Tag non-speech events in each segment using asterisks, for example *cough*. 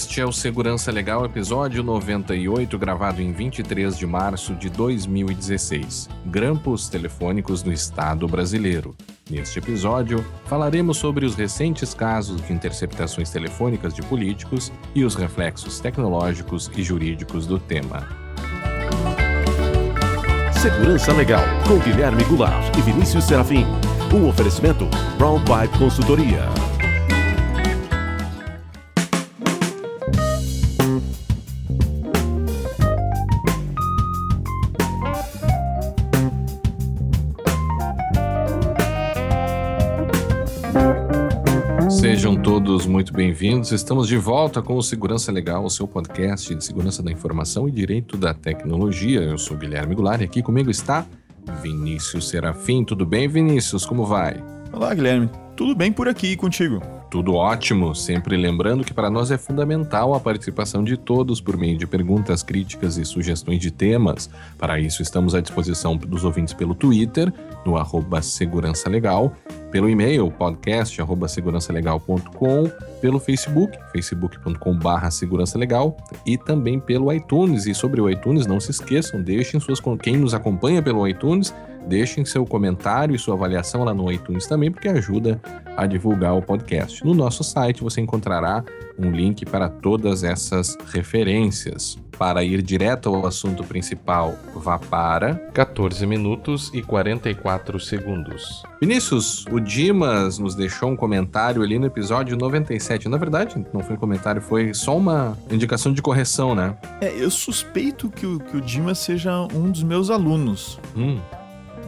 Este é o Segurança Legal, episódio 98, gravado em 23 de março de 2016. Grampos telefônicos no Estado brasileiro. Neste episódio, falaremos sobre os recentes casos de interceptações telefônicas de políticos e os reflexos tecnológicos e jurídicos do tema. Segurança Legal, com Guilherme Goulart e Vinícius Serafim. Um oferecimento Brown Pipe Consultoria. Todos muito bem-vindos. Estamos de volta com o Segurança Legal, o seu podcast de segurança da informação e direito da tecnologia. Eu sou Guilherme Goulart e aqui comigo está Vinícius Serafim. Tudo bem, Vinícius? Como vai? Olá, Guilherme. Tudo bem por aqui contigo? Tudo ótimo, sempre lembrando que para nós é fundamental a participação de todos por meio de perguntas, críticas e sugestões de temas. Para isso, estamos à disposição dos ouvintes pelo Twitter, no arroba Segurança Legal, pelo e-mail podcast arroba pelo Facebook, facebook.com segurança legal e também pelo iTunes. E sobre o iTunes, não se esqueçam, deixem suas quem nos acompanha pelo iTunes, deixem seu comentário e sua avaliação lá no iTunes também, porque ajuda a divulgar o podcast. No nosso site você encontrará um link para todas essas referências. Para ir direto ao assunto principal, vá para 14 minutos e 44 segundos. Vinícius, o Dimas nos deixou um comentário ali no episódio 97. Na verdade, não foi um comentário, foi só uma indicação de correção, né? É, eu suspeito que o, que o Dimas seja um dos meus alunos. Hum.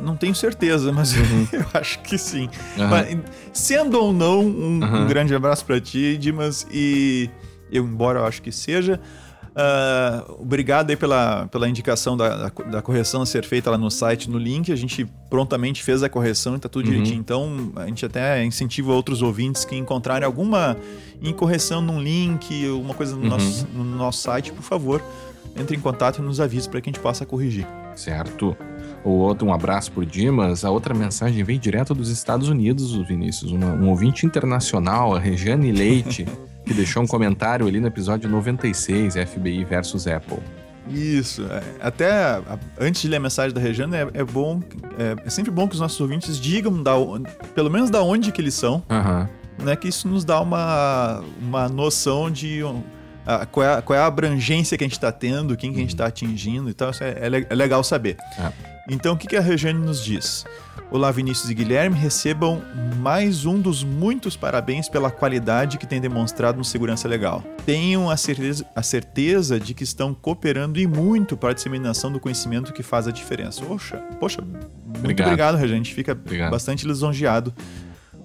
Não tenho certeza, mas *laughs* Uhum. eu acho que sim. Aham. Mas, sendo ou não, um, um grande abraço pra ti, Dimas. E eu, embora eu acho que seja, ah, obrigado aí pela, pela indicação da, da, da correção a ser feita lá no site, no link. A gente prontamente fez a correção e tá tudo Uhum. direitinho. Então, a gente até incentiva outros ouvintes que encontrarem alguma incorreção num link, alguma coisa no, Uhum. nosso, no nosso site, por favor, entre em contato e nos avise para que a gente possa corrigir. Certo. O outro, um abraço por Dimas. A outra mensagem veio direto dos Estados Unidos, Vinícius. Uma- um ouvinte internacional, a Regiane Leite, *laughs* que deixou um comentário ali no episódio 96, FBI versus Apple. Isso. é, Até antes de ler a mensagem da Regiane, é, é bom. É, é sempre bom que os nossos ouvintes digam da, pelo menos da onde que eles são, Aham. né? Que isso nos dá uma, uma noção de um, a- qual, é, a- qual é a abrangência que a gente está tendo, quem que a gente está atingindo e tal. Isso é, é é legal saber. É. Então, o que, a Regiane nos diz? Olá, Vinícius e Guilherme, recebam mais um dos muitos parabéns pela qualidade que têm demonstrado no Segurança Legal. Tenham a certeza, a certeza de que estão cooperando e muito para a disseminação do conhecimento que faz a diferença. Poxa, poxa muito Obrigado. obrigado. A gente fica Obrigado. bastante lisonjeado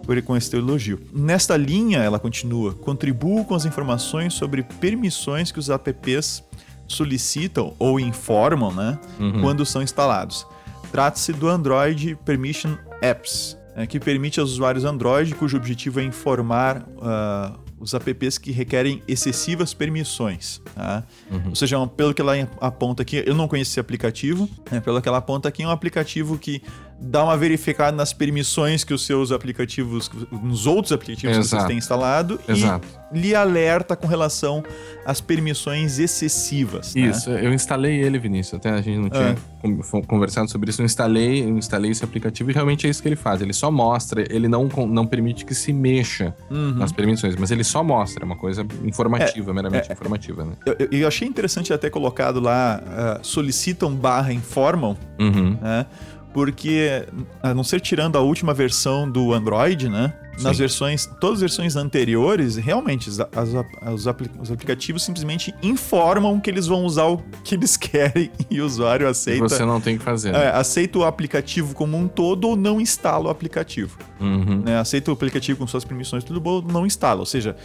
por com esse teu elogio. Nesta linha, ela continua, contribuo com as informações sobre permissões que os apps solicitam ou informam, né, Uhum. quando são instalados. Trata-se do Android Permission Apps, né, que permite aos usuários Android, cujo objetivo é informar ah, os apps que requerem excessivas permissões. tá? Uhum. Ou seja, um- pelo que ela aponta aqui, eu não conheço esse aplicativo, né, pelo que ela aponta aqui, é um aplicativo que dá uma verificada nas permissões que os seus aplicativos, nos outros aplicativos que Exato. vocês têm instalado Exato. e lhe alerta com relação às permissões excessivas. né? Isso, eu instalei ele, Vinícius. Até a gente não tinha É. fo- conversado sobre isso. Eu instalei, eu instalei esse aplicativo e realmente é isso que ele faz. Ele só mostra, ele não, não permite que se mexa Uhum. nas permissões, mas ele só mostra, é uma coisa informativa, meramente informativa, né? Eu, eu- achei interessante até colocado lá, ah, solicitam barra informam, Uhum. né? Porque, a não ser tirando a última versão do Android, né? Nas Sim. versões, todas as versões anteriores, realmente, as- as- os, apli- os aplicativos simplesmente informam que eles vão usar o que eles *laughs* querem e o usuário E aceita, você não tem que fazer. né? é, aceita o aplicativo como um todo ou não instala o aplicativo. Uhum. né, aceita o aplicativo com suas permissões, tudo bom, não instala. Ou seja,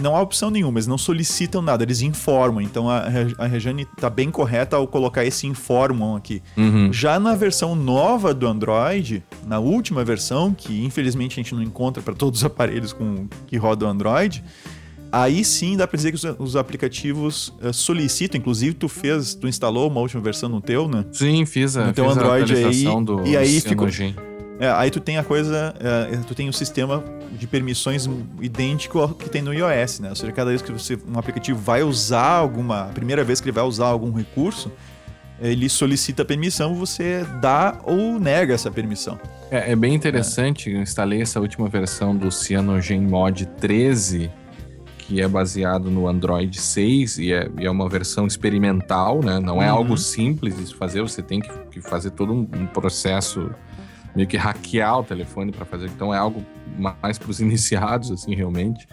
não há opção nenhuma, eles não solicitam nada, eles informam. Então a, a Regiane está bem correta ao colocar esse informam aqui. Uhum. Já na versão nova do Android, na última versão, que infelizmente a gente não encontra para todos os aparelhos com, que rodam Android, aí sim dá para dizer que os, os aplicativos eh, solicitam, inclusive tu fez, tu instalou uma última versão no teu, né? Sim, fiz a, No teu Android aí, e aí ficou-. É, aí tu tem a coisa, é, tu tem o sistema de permissões idêntico ao que tem no iOS, né? Ou seja, cada vez que você, um aplicativo vai usar alguma, a primeira vez que ele vai usar algum recurso, ele solicita permissão, você dá ou nega essa permissão. É, é bem interessante, é. eu instalei essa última versão do CyanogenMod 13, que é baseado no Android 6 e é, e é uma versão experimental, né? Não é uhum. algo simples de fazer, você tem que, que fazer todo um, um processo meio que hackear o telefone para fazer. Então é algo mais para os *laughs* iniciados, assim, realmente.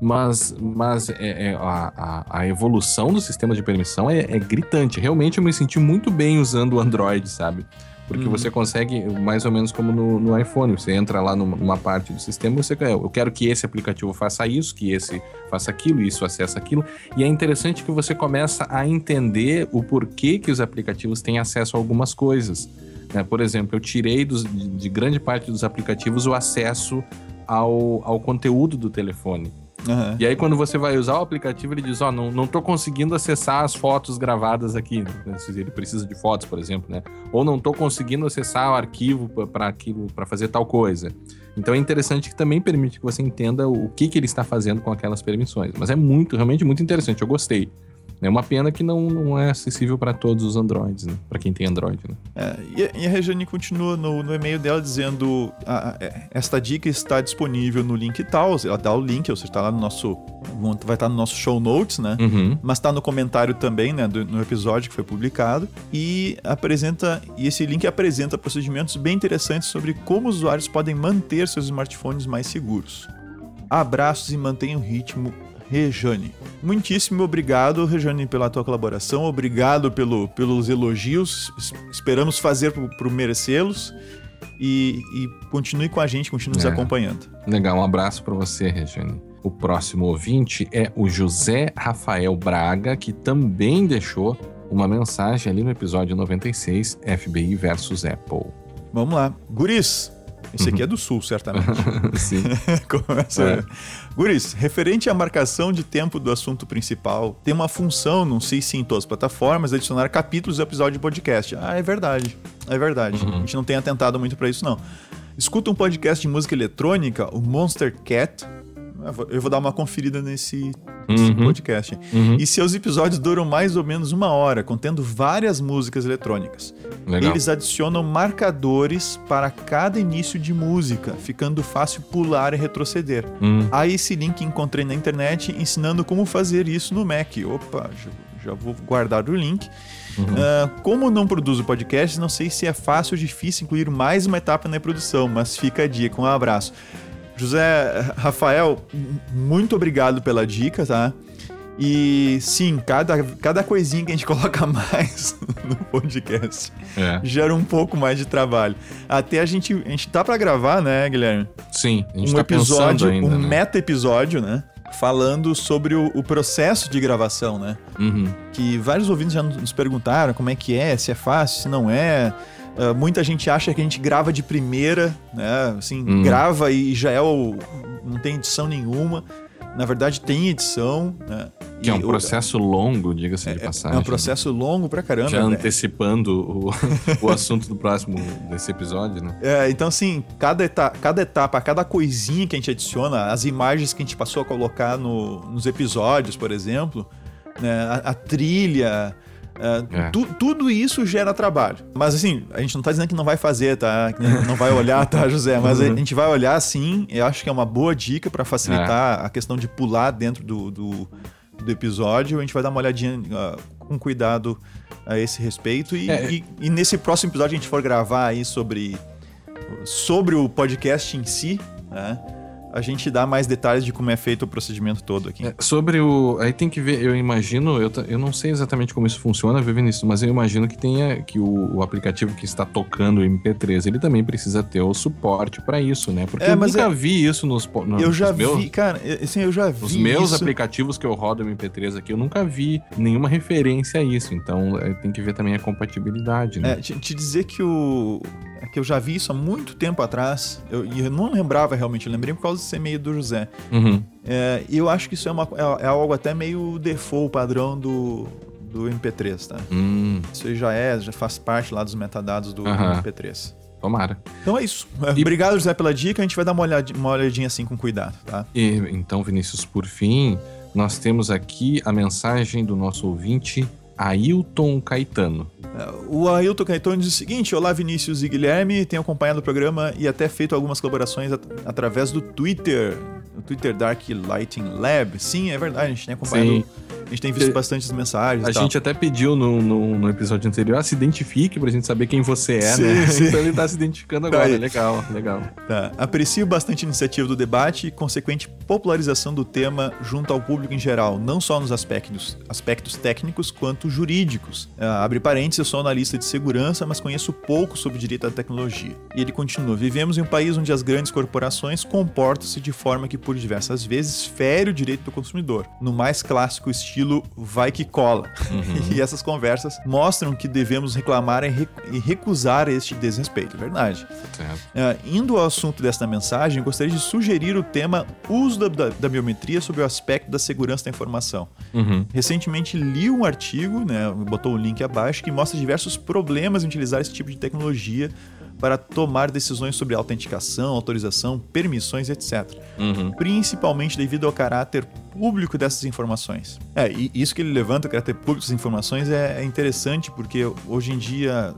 Mas, mas é, é, a, a, evolução do sistema de permissão é, é, gritante. Realmente eu me senti muito bem usando o Android, sabe? Porque uhum. você consegue, mais ou menos como no, no, iPhone, você entra lá numa parte do sistema, você eu quero que esse aplicativo faça isso, que esse faça aquilo, isso acessa aquilo. E é interessante que você começa a entender o porquê que os aplicativos têm acesso a algumas coisas. Né? Por exemplo, eu tirei dos, de, de grande parte dos aplicativos o acesso ao, ao conteúdo do telefone. Uhum. E aí, quando você vai usar o aplicativo, ele diz: Ó, oh, não, não tô conseguindo acessar as fotos gravadas aqui. Né? Ele precisa de fotos, por exemplo, né? Ou não tô conseguindo acessar o arquivo para aquilo, para fazer tal coisa. Então é interessante que também permite que você entenda o que, que ele está fazendo com aquelas permissões. Mas é muito, realmente muito interessante. Eu gostei. É uma pena que não, não é acessível para todos os Androids, né? Para quem tem Android, né? É, e, a Regiane continua no, no e-mail dela dizendo: a, é, esta dica está disponível no link tal. Ela dá o link, ou seja, está lá no nosso. Vai estar no nosso show notes, né? Uhum. Mas está no comentário também, né? Do, no episódio que foi publicado. E apresenta. E esse link apresenta procedimentos bem interessantes sobre como os usuários podem manter seus smartphones mais seguros. Abraços e mantenha o ritmo Rejane. Muitíssimo obrigado, Rejane, pela tua colaboração. Obrigado pelo, pelos elogios. Esperamos fazer para merecê-los. E, e, continue com a gente, continue é. nos acompanhando. Legal, um abraço para você, Rejane. O próximo ouvinte é o José Rafael Braga, que também deixou uma mensagem ali no episódio 96, FBI versus Apple. Vamos lá. Guris, esse aqui é do sul, certamente. *laughs* Sim. *laughs* Começa. É. Guris, referente à marcação de tempo do assunto principal, tem uma função, não sei se em todas as plataformas, adicionar capítulos do episódio de podcast. Ah, é verdade. É verdade. Uhum. A gente não tem atentado muito para isso, não. Escuta um podcast de música eletrônica, o Monster Cat, eu vou dar uma conferida nesse, uhum. podcast. Uhum. E seus episódios duram mais ou menos uma hora, contendo várias músicas eletrônicas. Legal. Eles adicionam marcadores para cada início de música, ficando fácil pular e retroceder. Uhum. Há esse link que encontrei na internet ensinando como fazer isso no Mac. Opa, já, já vou guardar o link. Uhum. Uh, como não produzo podcast, não sei se é fácil ou difícil incluir mais uma etapa na produção, mas fica a dica. Um abraço. José Rafael, muito obrigado pela dica, tá? E sim, cada, cada coisinha que a gente *laughs* coloca mais no podcast é. gera um pouco mais de trabalho. Até a gente. A gente tá para gravar, né, Guilherme? Sim, a gente um tá episódio, ainda, um né? meta-episódio, né? Falando sobre o, o, processo de gravação, né? Uhum. Que vários ouvintes já nos perguntaram como é que é, se é fácil, se não é. Uh, muita gente acha que a gente grava de primeira, né? Assim, uhum. grava e já é o. não tem edição nenhuma. Na verdade, tem edição, né? Que é um processo o, longo, diga-se é, de passagem. É um processo longo pra caramba. Já né? antecipando o, *laughs* o assunto do próximo desse episódio, né? É, então assim, cada etapa, cada etapa, cada coisinha que a gente adiciona, as imagens que a gente passou a colocar no, nos episódios, por exemplo, né? a, a trilha, é. Tu, tudo isso gera trabalho. Mas assim, a gente não tá dizendo que não vai fazer, tá? Que não vai olhar, tá, *laughs* José? Mas uhum. a gente vai olhar sim. Eu acho que é uma boa dica para facilitar é. a questão de pular dentro do, do, do, episódio. A gente vai dar uma olhadinha uh, com cuidado a esse respeito. E, é. e, e, nesse próximo episódio a gente for gravar aí sobre, sobre o podcast em si, né? A gente dá mais detalhes de como é feito o procedimento todo aqui. É, sobre o. Aí tem que ver, eu imagino, eu, eu não sei exatamente como isso funciona, Vinícius, mas eu imagino que tenha que o, o, aplicativo que está tocando o MP3, ele também precisa ter o suporte para isso, né? Porque é, eu nunca é... vi isso nos. No, eu já vi, meus, cara, assim, eu já vi. Os meus isso. aplicativos que eu rodo MP3 aqui, eu nunca vi nenhuma referência a isso. Então é, tem que ver também a compatibilidade, né? É, te, te dizer que o é que eu já vi isso há muito tempo atrás, eu, e eu não lembrava realmente, eu lembrei por causa desse e-mail do José. Uhum. É, e eu acho que isso é, uma, é, é, algo até meio default, padrão do, do MP3, tá? Hum. Isso já é, já faz parte lá dos metadados do, uhum. MP3. Tomara. Então é isso. E... Obrigado, José, pela dica. A gente vai dar uma olhadinha, uma olhadinha assim com cuidado, tá? E, então, Vinícius, por fim, nós temos aqui a mensagem do nosso ouvinte, Ailton Caetano. O Ailton Caetano diz o seguinte: Olá, Vinícius e Guilherme. Tenho acompanhado o programa e até feito algumas colaborações at através do Twitter, o Twitter Dark Lighting Lab. Sim, é verdade, a gente tem acompanhado. Sim. A gente tem visto bastante mensagens. A gente até pediu no, no, no, episódio anterior, ah, se identifique pra gente saber quem você é, sim, né? *laughs* Sim. Então ele tá se identificando agora. Tá legal, legal. Tá. Aprecio bastante a iniciativa do debate e consequente popularização do tema junto ao público em geral, não só nos aspectos, aspectos técnicos quanto jurídicos. Ah, abre parênteses, eu sou analista de segurança, mas conheço pouco sobre direito à tecnologia. E ele continua: Vivemos em um país onde as grandes corporações comportam-se de forma que, por diversas vezes, fere o direito do consumidor, no mais clássico estilo estilo vai que cola. Uhum. *laughs* e essas conversas mostram que devemos reclamar e recusar este desrespeito, é verdade. Uh, indo ao assunto desta mensagem, gostaria de sugerir o tema uso da, da, da biometria sob o aspecto da segurança da informação. Uhum. Recentemente li um artigo, né, botou o link abaixo, que mostra diversos problemas em utilizar esse tipo de tecnologia para tomar decisões sobre autenticação, autorização, permissões, etc. Uhum. Principalmente devido ao caráter público dessas informações. É, e isso que ele levanta, o caráter público dessas informações, é, é interessante porque hoje em dia,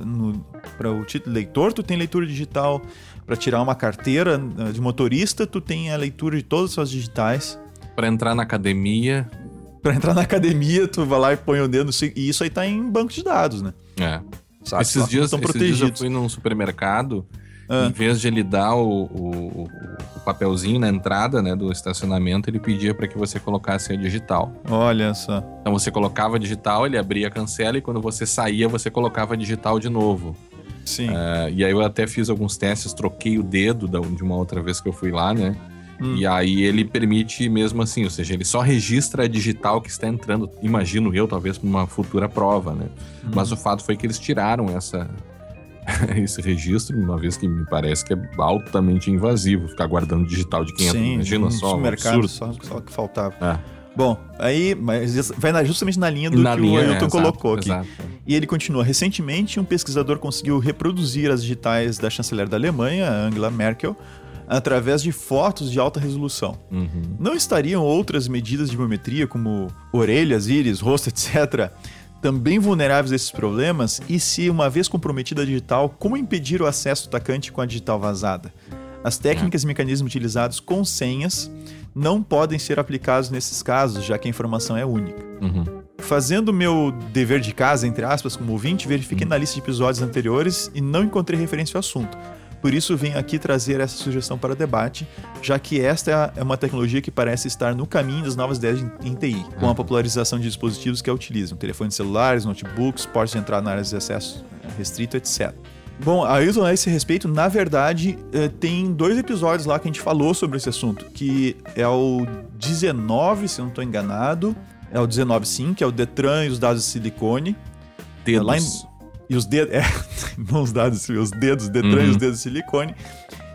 para o título leitor, tu tem leitura digital. Para tirar uma carteira eh, de motorista, tu tem a leitura de todas as suas digitais. Para entrar na academia. Para entrar na academia, tu vai lá e põe o dedo. E isso aí tá em banco de dados, né? É. Sabe? Esses, dias, esses dias eu fui num supermercado, ah. em vez de ele dar o, o, o, papelzinho na entrada né, do estacionamento, ele pedia para que você colocasse a digital. Olha só. Então você colocava a digital, ele abria a cancela e quando você saía, você colocava a digital de novo. Sim. Uh, e aí eu até fiz alguns testes, troquei o dedo de uma outra vez que eu fui lá, né? Hum. E aí ele permite mesmo assim, ou seja, ele só registra a digital que está entrando, imagino eu, talvez para uma futura prova, né? Hum. Mas o fato foi que eles tiraram essa *laughs* esse registro, uma vez que me parece que é altamente invasivo ficar guardando digital de quem Sim, entra. Imagina só, um mercado só, só que faltava. É. Bom, aí mas vai justamente na linha do na que linha, o Ailton é, colocou aqui. Exato. E ele continua. Recentemente, um pesquisador conseguiu reproduzir as digitais da chanceler da Alemanha, Angela Merkel, através de fotos de alta resolução. Uhum. Não estariam outras medidas de biometria, como orelhas, íris, rosto, etc., também vulneráveis a esses problemas? E se, uma vez comprometida a digital, como impedir o acesso do atacante com a digital vazada? As técnicas e mecanismos utilizados com senhas não podem ser aplicados nesses casos, já que a informação é única. Uhum. Fazendo meu dever de casa, entre aspas, como ouvinte, verifiquei uhum. na lista de episódios anteriores e não encontrei referência ao assunto. Por isso, venho aqui trazer essa sugestão para debate, já que esta é uma tecnologia que parece estar no caminho das novas ideias em TI, com a uhum. popularização de dispositivos que a utilizam, telefones celulares, notebooks, portas de entrada na área de acesso restrito, etc. Bom, Ailton, a esse respeito, na verdade, eh, tem dois episódios lá que a gente falou sobre esse assunto, que é o 19, se eu não estou enganado, é o 19 sim, que é o Detran e os dados de silicone. Dedos. Lá em, e os dedos. É, *laughs* mãos dadas, os dedos, Detran uhum. e os dedos de silicone.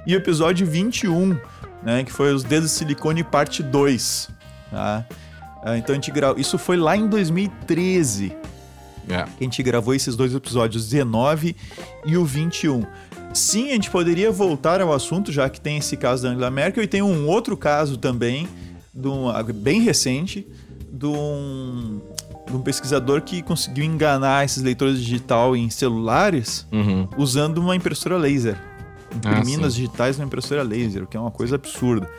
E o episódio 21, né? Que foi os dedos de silicone parte 2. Tá? Ah, então a gente gravou. Isso foi lá em 2013. É. Que a gente gravou esses dois episódios, 19 e o 21. Sim, a gente poderia voltar ao assunto, já que tem esse caso da Angela Merkel, e tem um outro caso também, de um, bem recente, de um, de um pesquisador que conseguiu enganar esses leitores digital em celulares uhum. usando uma impressora laser. Imprimindo ah, as digitais numa impressora laser, o que é uma coisa absurda.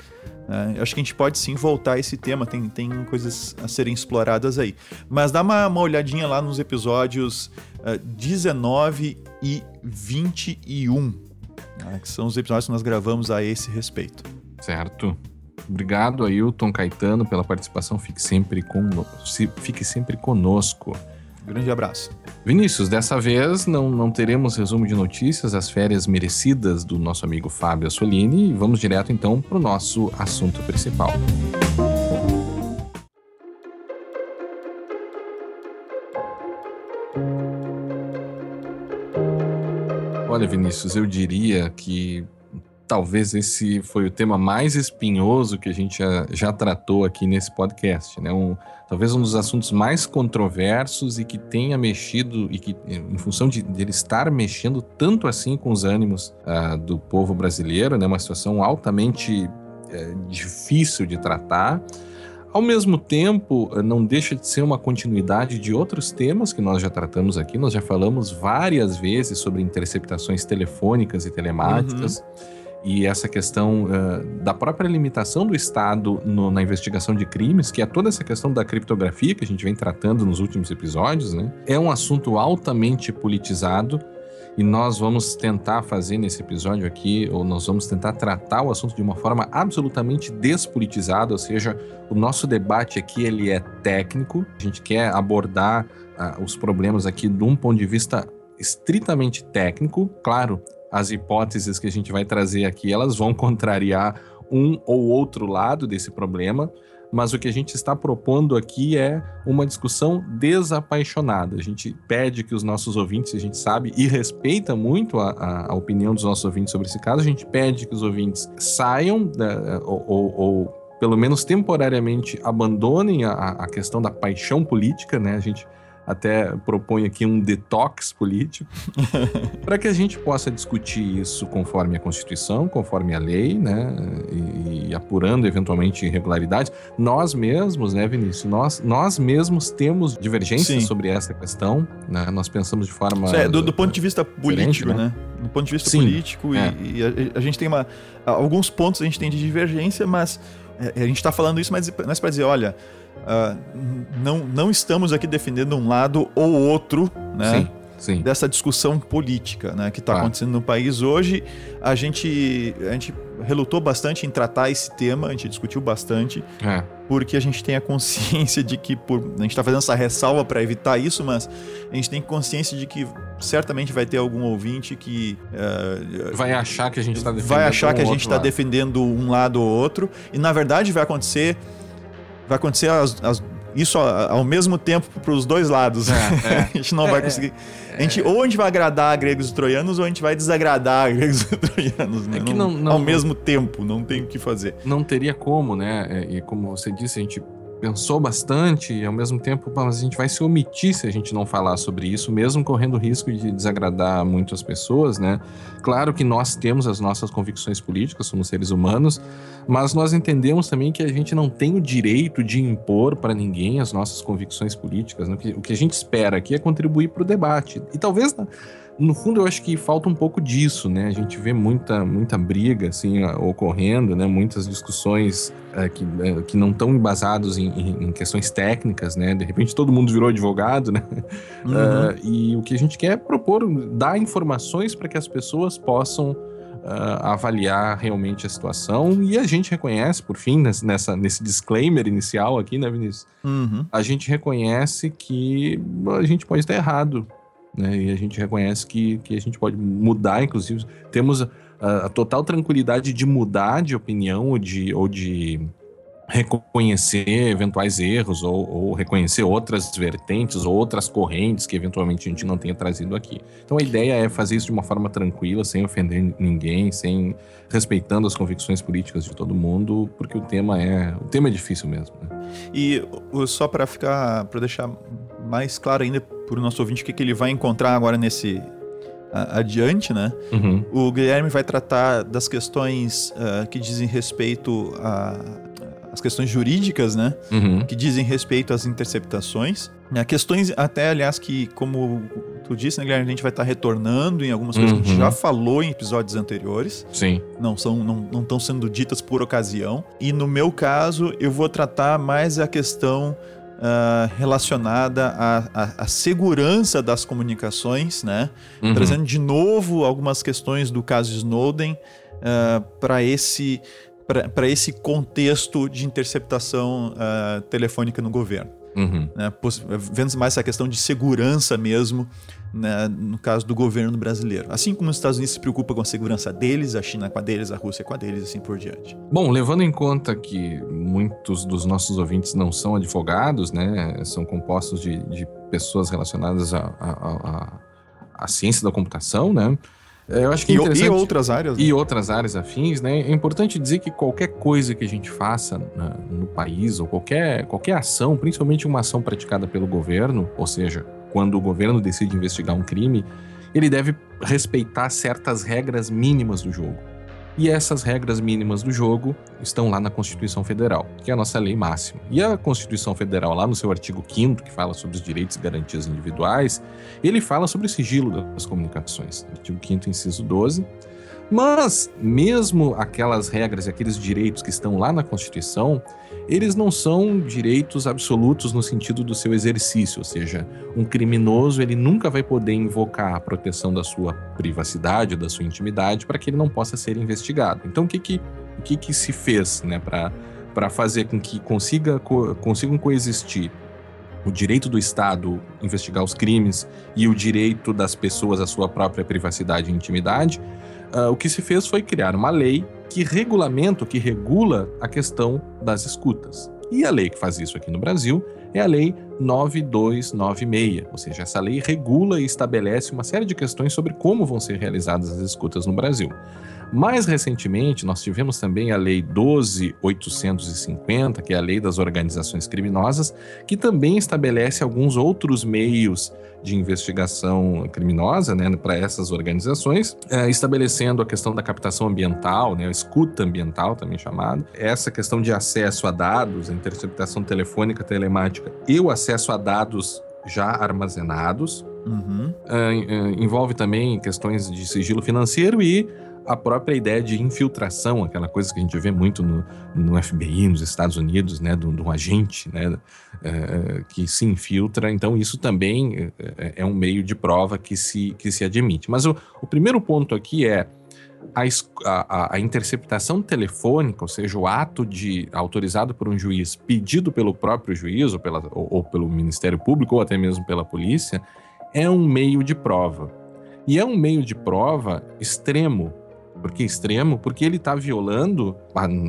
É, acho que a gente pode sim voltar a esse tema, tem, tem coisas a serem exploradas aí. Mas dá uma, uma olhadinha lá nos episódios uh, 19 e 21, né, que são os episódios que nós gravamos a esse respeito. Certo. Obrigado, Ailton Caetano, pela participação. Fique sempre. Fique sempre conosco. Grande abraço. Vinícius, dessa vez não, não teremos resumo de notícias, as férias merecidas do nosso amigo Fábio Assolini, e vamos direto então para o nosso assunto principal. Olha, Vinícius, eu diria que talvez esse foi o tema mais espinhoso que a gente já, já tratou aqui nesse podcast, né? Um, talvez um dos assuntos mais controversos e que tenha mexido e que, em função de, de ele estar mexendo tanto assim com os ânimos uh, do povo brasileiro, né? Uma situação altamente uh, difícil de tratar. Ao mesmo tempo, não deixa de ser uma continuidade de outros temas que nós já tratamos aqui. Nós já falamos várias vezes sobre interceptações telefônicas e telemáticas. Uhum e essa questão uh, da própria limitação do Estado no, na investigação de crimes, que é toda essa questão da criptografia que a gente vem tratando nos últimos episódios, né? É um assunto altamente politizado e nós vamos tentar fazer nesse episódio aqui, ou nós vamos tentar tratar o assunto de uma forma absolutamente despolitizada, ou seja, o nosso debate aqui ele é técnico, a gente quer abordar uh, os problemas aqui de um ponto de vista estritamente técnico, claro, as hipóteses que a gente vai trazer aqui, elas vão *laughs* contrariar um ou outro lado desse problema, mas o que a gente está propondo aqui é uma discussão desapaixonada. A gente pede que os nossos ouvintes, a gente sabe e respeita muito a, a, a opinião dos nossos ouvintes sobre esse caso, a gente pede que os ouvintes saiam da, ou, ou, ou pelo menos temporariamente abandonem a, a, questão da paixão política, né? A gente até propõe aqui um detox político, *laughs* para que a gente possa discutir isso conforme a Constituição, conforme a lei, né, e, e, apurando eventualmente irregularidades. Nós mesmos, né, Vinícius, nós, nós mesmos temos divergências Sim. sobre essa questão, né, nós pensamos de forma... É, do, do, ponto de vista político, né? né? Do ponto de vista Sim, político, é. e, e a, a, gente tem uma... Alguns pontos a gente tem de divergência, mas a gente está falando isso, mas, para dizer, olha uh, não, não estamos aqui defendendo um lado ou outro, né? Sim. Sim. dessa discussão política né, que está acontecendo no país hoje. A gente, a gente relutou bastante em tratar esse tema, a gente discutiu bastante, é. Porque a gente tem a consciência de que, por, a gente está fazendo essa ressalva para evitar isso, mas a gente tem consciência de que certamente vai ter algum ouvinte que uh, vai achar que a gente está defendendo vai achar um que a gente está defendendo um lado ou outro e na verdade vai acontecer vai acontecer as, as, isso ao mesmo tempo para os dois lados. É, é. *laughs* a gente não vai é, conseguir. A gente, ou a gente vai agradar gregos e troianos, ou a gente vai desagradar *laughs* gregos e troianos. Né? Não, não, ao mesmo tempo, não tem o que fazer. Não teria como, né? E como você disse, a gente pensou bastante e ao mesmo tempo, mas a gente vai se omitir se a gente não falar sobre isso, mesmo correndo o risco de desagradar muitas pessoas, né? Claro que nós temos as nossas convicções políticas, somos seres humanos, mas nós entendemos também que a gente não tem o direito de impor para ninguém as nossas convicções políticas. Né? O que a gente espera aqui é contribuir para o debate. E talvez no fundo eu acho que falta um pouco disso, né? A gente vê muita, muita briga assim ocorrendo, né? Muitas discussões é, que, é, que não estão embasados em, em, questões técnicas, né? De repente todo mundo virou advogado, né? Uhum. Uh, *laughs* e o que a gente quer é propor, dar informações para que as pessoas possam uh, avaliar realmente a situação e a gente reconhece, por fim, nessa, nesse disclaimer inicial aqui, né, Vinícius? Uhum. A gente reconhece que a gente pode estar errado, né? E a gente reconhece que, que a gente pode mudar, inclusive, temos a, a total tranquilidade de mudar de opinião ou de, ou de reconhecer eventuais erros ou, ou, reconhecer outras vertentes ou outras correntes que eventualmente a gente não tenha trazido aqui. Então a ideia é fazer isso de uma forma tranquila, sem ofender ninguém, sem respeitando as convicções políticas de todo mundo, porque o tema é o tema é difícil mesmo. Né? E só para ficar para deixar mais claro ainda para o nosso ouvinte o que, que ele vai encontrar agora nesse adiante, né? Uhum. O Guilherme vai tratar das questões uh, que dizem respeito a as questões jurídicas, né? Uhum. Que dizem respeito às interceptações. Né? Questões, até, aliás, que, como tu disse, né, Guilherme, a gente vai estar retornando em algumas coisas uhum. que a gente já uhum. falou em episódios anteriores. Sim. Não são, não, não estão sendo ditas por ocasião. E no meu caso, eu vou tratar mais a questão Uh, relacionada à, à, segurança das comunicações, né? Uhum. Trazendo de novo algumas questões do caso Snowden uh, para esse para esse contexto de interceptação uh, telefônica no governo. Uhum. Né? Vendo mais essa questão de segurança mesmo, né? no caso do governo brasileiro. Assim como os Estados Unidos se preocupa com a segurança deles, a China com a deles, a Rússia com a deles, assim por diante. Bom, levando em conta que muitos dos nossos ouvintes não são advogados, né? são compostos de, de pessoas relacionadas à ciência da computação, né? Eu acho que e, é interessante... e outras áreas. Né? E outras áreas afins, né? É importante dizer que qualquer coisa que a gente faça no país, ou qualquer, qualquer ação, principalmente uma ação praticada pelo governo, ou seja, quando o governo decide investigar um crime, ele deve respeitar certas regras mínimas do jogo. E essas regras mínimas do jogo estão lá na Constituição Federal, que é a nossa lei máxima. E a Constituição Federal, lá no seu artigo 5 que fala sobre os direitos e garantias individuais, ele fala sobre o sigilo das comunicações. Artigo 5 inciso 12. Mas, mesmo aquelas regras e aqueles direitos que estão lá na Constituição, eles não são direitos absolutos no sentido do seu exercício, ou seja, um criminoso ele nunca vai poder invocar a proteção da sua privacidade, da sua intimidade, para que ele não possa ser investigado. Então, o que que, o que, que se fez né, para fazer com que consiga, co, consigam coexistir o direito do Estado investigar os crimes e o direito das pessoas à sua própria privacidade e intimidade? Uh, o que se fez foi criar uma lei que regulamenta, que regula a questão das escutas. E a lei que faz isso aqui no Brasil é a Lei 9296, ou seja, essa lei regula e estabelece uma série de questões sobre como vão ser realizadas as escutas no Brasil. Mais recentemente, nós tivemos também a Lei 12850, que é a Lei das Organizações Criminosas, que também estabelece alguns outros meios de investigação criminosa né, para essas organizações, é, estabelecendo a questão da captação ambiental, né, a escuta ambiental também chamada, essa questão de acesso a dados, a interceptação telefônica, telemática e o acesso a dados já armazenados. Uhum. É, envolve também questões de sigilo financeiro e a própria ideia de infiltração, aquela coisa que a gente vê muito no, no FBI, nos Estados Unidos, né, de, um agente né, é, que se infiltra. Então, isso também é, é, um meio de prova que se, que se admite. Mas o, o primeiro ponto aqui é a, a, a, interceptação telefônica, ou seja, o ato de autorizado por um juiz, pedido pelo próprio juiz ou, pela, ou, ou pelo Ministério Público ou até mesmo pela polícia, é um meio de prova. E é um meio de prova extremo, por que extremo? Porque ele está violando,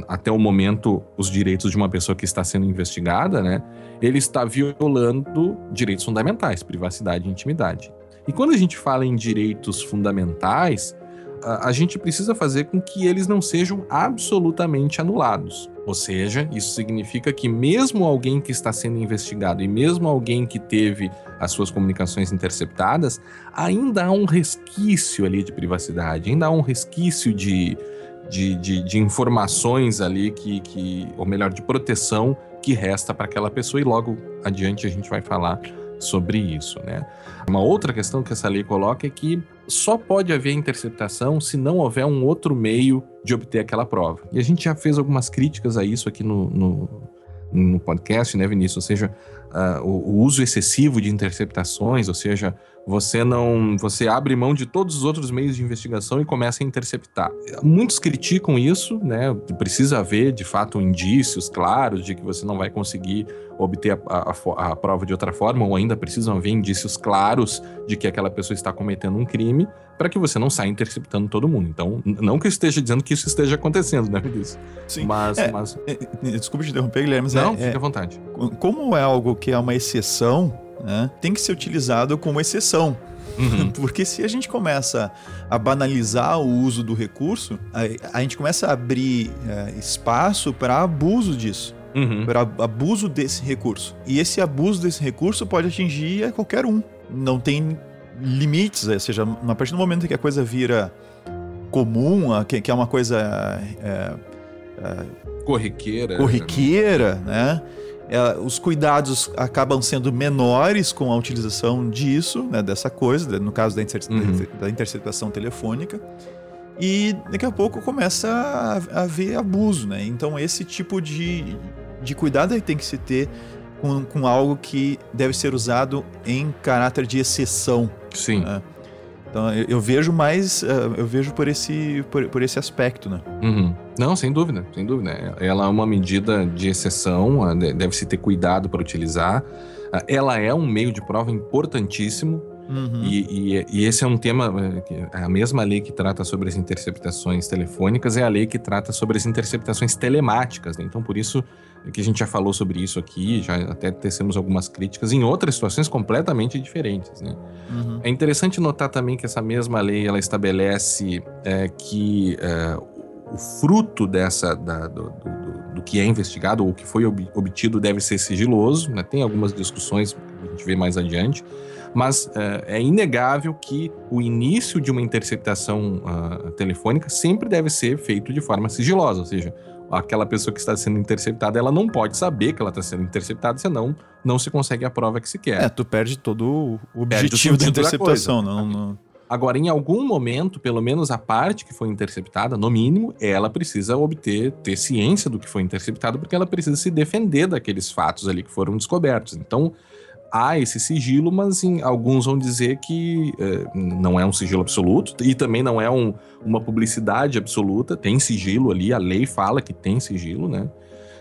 até o momento, os direitos de uma pessoa que está sendo investigada, né? Ele está violando direitos fundamentais, privacidade e intimidade. E quando a gente fala em direitos fundamentais, a, gente precisa fazer com que eles não sejam absolutamente anulados. Ou seja, isso significa que mesmo alguém que está sendo investigado e mesmo alguém que teve as suas comunicações interceptadas, ainda há um resquício ali de privacidade, ainda há um resquício de, de, de, de informações ali que, que, ou melhor, de proteção que resta para aquela pessoa e logo adiante a gente vai falar sobre isso, né? Uma outra questão que essa lei coloca é que só pode haver interceptação se não houver um outro meio de obter aquela prova. E a gente já fez algumas críticas a isso aqui no, no, no podcast, né, Vinícius? Ou seja, uh, o, o, uso excessivo de interceptações, ou seja, você não, você abre mão de todos os outros meios de investigação e começa a interceptar. Muitos criticam isso, né? Precisa haver, de fato, indícios claros de que você não vai conseguir obter a, a, a prova de outra forma, ou ainda precisam haver indícios claros de que aquela pessoa está cometendo um crime para que você não saia interceptando todo mundo. Então, não que eu esteja dizendo que isso esteja acontecendo, né, Vinícius? Sim. Mas, é, mas... É, é, desculpa te interromper, Guilherme, mas não, é, fique à vontade. Como é algo que é uma exceção, né, tem que ser utilizado como exceção. Uhum. *laughs* Porque se a gente começa a banalizar o uso do recurso, a, a gente começa a abrir é, espaço para abuso disso. Uhum. Para abuso desse recurso. E esse abuso desse recurso pode atingir a qualquer um. Não tem limites, ou seja, a partir do momento que a coisa vira comum, que, que é uma coisa. É, é, corriqueira. Corriqueira, né? É, os cuidados acabam sendo menores com a utilização disso, né, dessa coisa, no caso da, uhum. da interceptação telefônica. E daqui a pouco começa a haver abuso, né? Então esse tipo de, de cuidado tem que se ter com, com algo que deve ser usado em caráter de exceção. Sim. Né? Então eu, eu, vejo mais, uh, eu vejo por esse, por, por esse aspecto, né? Uhum. Não, sem dúvida, sem dúvida. Ela é uma medida de exceção, deve-se ter cuidado para utilizar. Uh, ela é um meio de prova importantíssimo Uhum. E, e, e, esse é um tema, é, a mesma lei que trata sobre as interceptações telefônicas é a lei que trata sobre as interceptações telemáticas. Né? Então, por isso que a gente já falou sobre isso aqui, já até tecemos algumas críticas em outras situações completamente diferentes. Né? Uhum. É interessante notar também que essa mesma lei ela estabelece é, que é, o fruto dessa da, do, do, do, que é investigado ou que foi obtido deve ser sigiloso. Né? Tem algumas discussões que a gente vê mais adiante mas é, é inegável que o início de uma interceptação uh, telefônica sempre deve ser feito de forma sigilosa, ou seja, aquela pessoa que está sendo interceptada, ela não pode saber que ela está sendo interceptada, senão não se consegue a prova que se quer. É, tu perde todo o objetivo da interceptação, da não, não... Agora, em algum momento, pelo menos a parte que foi interceptada, no mínimo, ela precisa obter, ter ciência do que foi interceptado, porque ela precisa se defender daqueles fatos ali que foram descobertos. Então, há esse sigilo, mas em, alguns vão dizer que é, não é um sigilo absoluto e também não é um, uma publicidade absoluta. Tem sigilo ali, a lei fala que tem sigilo, né?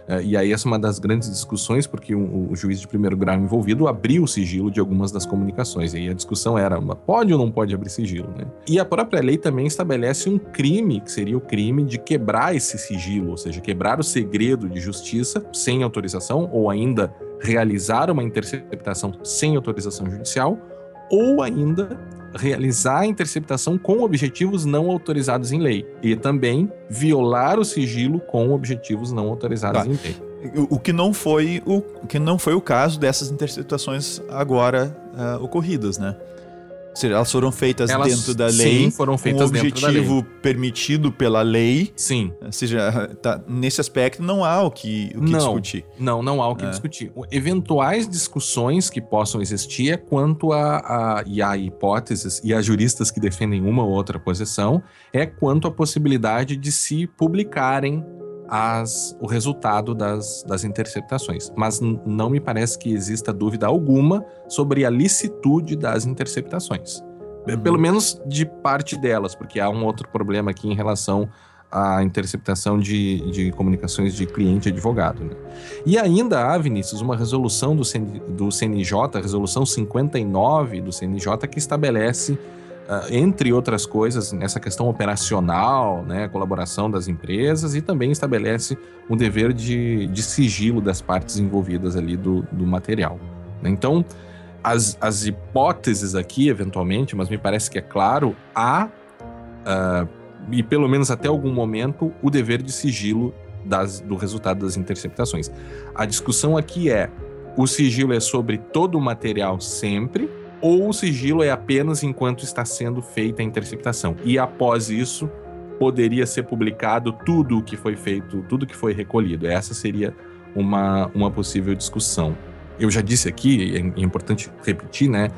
É, e aí essa é uma das grandes discussões, porque o, juiz de primeiro grau envolvido abriu o sigilo de algumas das comunicações. E aí a discussão era, pode ou não pode abrir sigilo, né? E a própria lei também estabelece um crime, que seria o crime de quebrar esse sigilo, ou seja, quebrar o segredo de justiça sem autorização, ou ainda realizar uma interceptação sem autorização judicial, ou ainda realizar a interceptação com objetivos não autorizados em lei e também violar o sigilo com objetivos não autorizados tá. em lei. O, que não foi o, o que não foi o caso dessas interceptações agora uh, ocorridas, né? Ou seja, elas foram feitas elas, dentro da lei. Sim, foram feitas um objetivo permitido pela lei. Sim. Ou seja, tá, nesse aspecto não há o que, o que não, discutir. Não, não há o que é. discutir. Eventuais discussões que possam existir é quanto a, a, e há hipóteses, e há juristas que defendem uma ou outra posição, é quanto à possibilidade de se publicarem as, o resultado das, das interceptações. Mas não me parece que exista dúvida alguma sobre a licitude das interceptações. Uhum. Pelo menos de parte delas, porque há um outro problema aqui em relação à interceptação de, de comunicações de cliente e advogado. Né? E ainda há, Vinícius, uma resolução do, CN, do CNJ, a resolução 59 do CNJ, que estabelece entre outras coisas, nessa questão operacional, né, colaboração das empresas e também estabelece um dever de, de sigilo das partes envolvidas ali do, do material. Né? Então, as, as hipóteses aqui, eventualmente, mas me parece que é claro, há, uh, e pelo menos até algum momento, o dever de sigilo das, do resultado das interceptações. A discussão aqui é: o sigilo é sobre todo o material sempre ou o sigilo é apenas enquanto está sendo feita a interceptação. E após isso, poderia ser publicado tudo o que foi feito, tudo que foi recolhido. Essa seria uma, uma possível discussão. Eu já disse aqui, é importante repetir, né?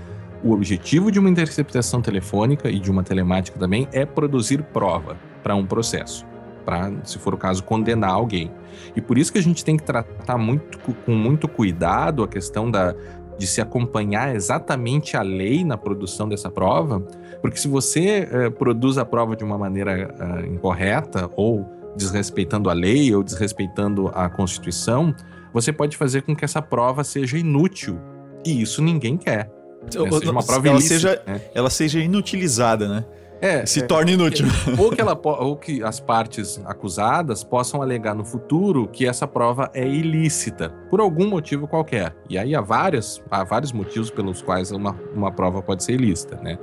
O objetivo de uma interceptação telefônica e de uma telemática também é produzir prova para um processo, para, se for o caso, condenar alguém. E por isso que a gente tem que tratar muito, com muito cuidado a questão da, de se acompanhar exatamente a lei na produção dessa prova, porque se você eh, produz a prova de uma maneira uh, incorreta ou desrespeitando a lei ou desrespeitando a Constituição, você pode fazer com que essa prova seja inútil. E isso ninguém quer. Né? Seja uma prova ela, ilícita, seja, né? ela seja inutilizada, né? É, se é, torna inútil. É, ou que, ela, ou que as partes acusadas possam alegar no futuro que essa prova é ilícita, por algum motivo qualquer. E aí há, várias, há vários motivos pelos quais uma, uma prova pode ser ilícita. Né?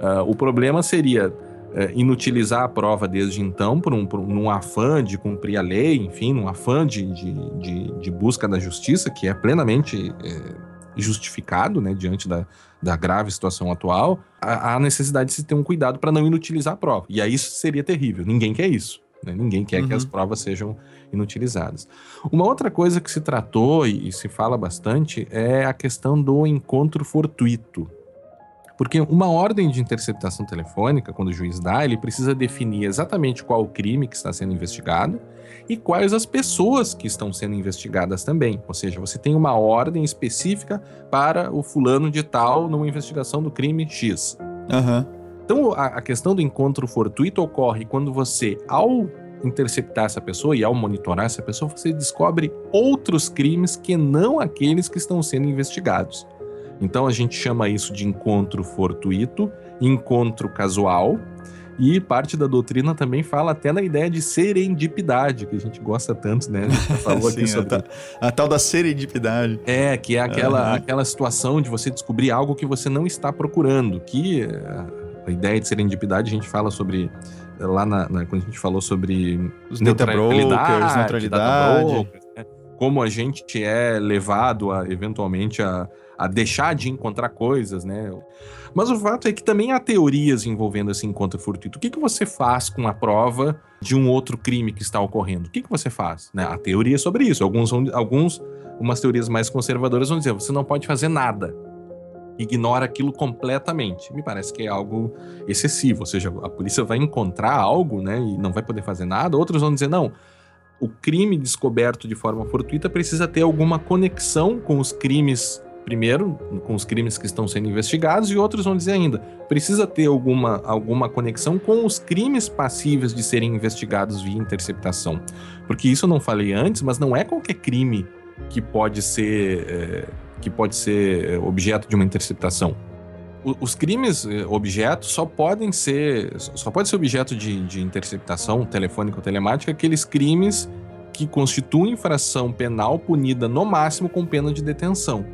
Uh, o problema seria uh, inutilizar a prova desde então por um, por um num afã de cumprir a lei, enfim, num afã de, de, de, de busca da justiça, que é plenamente eh, justificado né, diante da, da grave situação atual, há necessidade de se ter um cuidado para não inutilizar a prova. E aí isso seria terrível. Ninguém quer isso. Né? Ninguém quer uhum. que as provas sejam inutilizadas. Uma outra coisa que se tratou e, e se fala bastante é a questão do encontro fortuito. Porque uma ordem de interceptação telefônica, quando o juiz dá, ele precisa definir exatamente qual o crime que está sendo investigado e quais as pessoas que estão sendo investigadas também. Ou seja, você tem uma ordem específica para o fulano de tal numa investigação do crime X. Uhum. Então, a, a questão do encontro fortuito ocorre quando você, ao interceptar essa pessoa e ao monitorar essa pessoa, você descobre outros crimes que não aqueles que estão sendo investigados. Então a gente chama isso de encontro fortuito, encontro casual, e parte da doutrina também fala até na ideia de serendipidade, que a gente gosta tanto, né? A gente falou *laughs* Sim, aqui sobre... a, ta, a, tal da serendipidade. É, que é aquela, uhum. aquela situação de você descobrir algo que você não está procurando, que eh, a ideia de serendipidade a gente fala sobre lá na, na, quando a gente falou sobre os neutralidade, brokers, neutralidade. Brokers, né? como a gente é levado a eventualmente a, a deixar de encontrar coisas, né? Mas o fato é que também há teorias envolvendo esse encontro fortuito. O que, que você faz com a prova de um outro crime que está ocorrendo? O que, que você faz? Né? Há teoria sobre isso. Alguns, alguns, umas teorias mais conservadoras vão dizer, você não pode fazer nada ignora aquilo completamente. Me parece que é algo excessivo, ou seja, a polícia vai encontrar algo, né, e não vai poder fazer nada. Outros vão dizer não. O crime descoberto de forma fortuita precisa ter alguma conexão com os crimes primeiro, com os crimes que estão sendo investigados, e outros vão dizer ainda, precisa ter alguma, alguma conexão com os crimes passíveis de serem investigados via interceptação. Porque isso eu não falei antes, mas não é qualquer crime que pode ser. É, que pode ser eh, objeto de uma interceptação. os crimes eh, objetos só podem ser só pode ser objeto de, de interceptação telefônica ou telemática aqueles crimes que constituem infração penal punida no máximo com pena de detenção.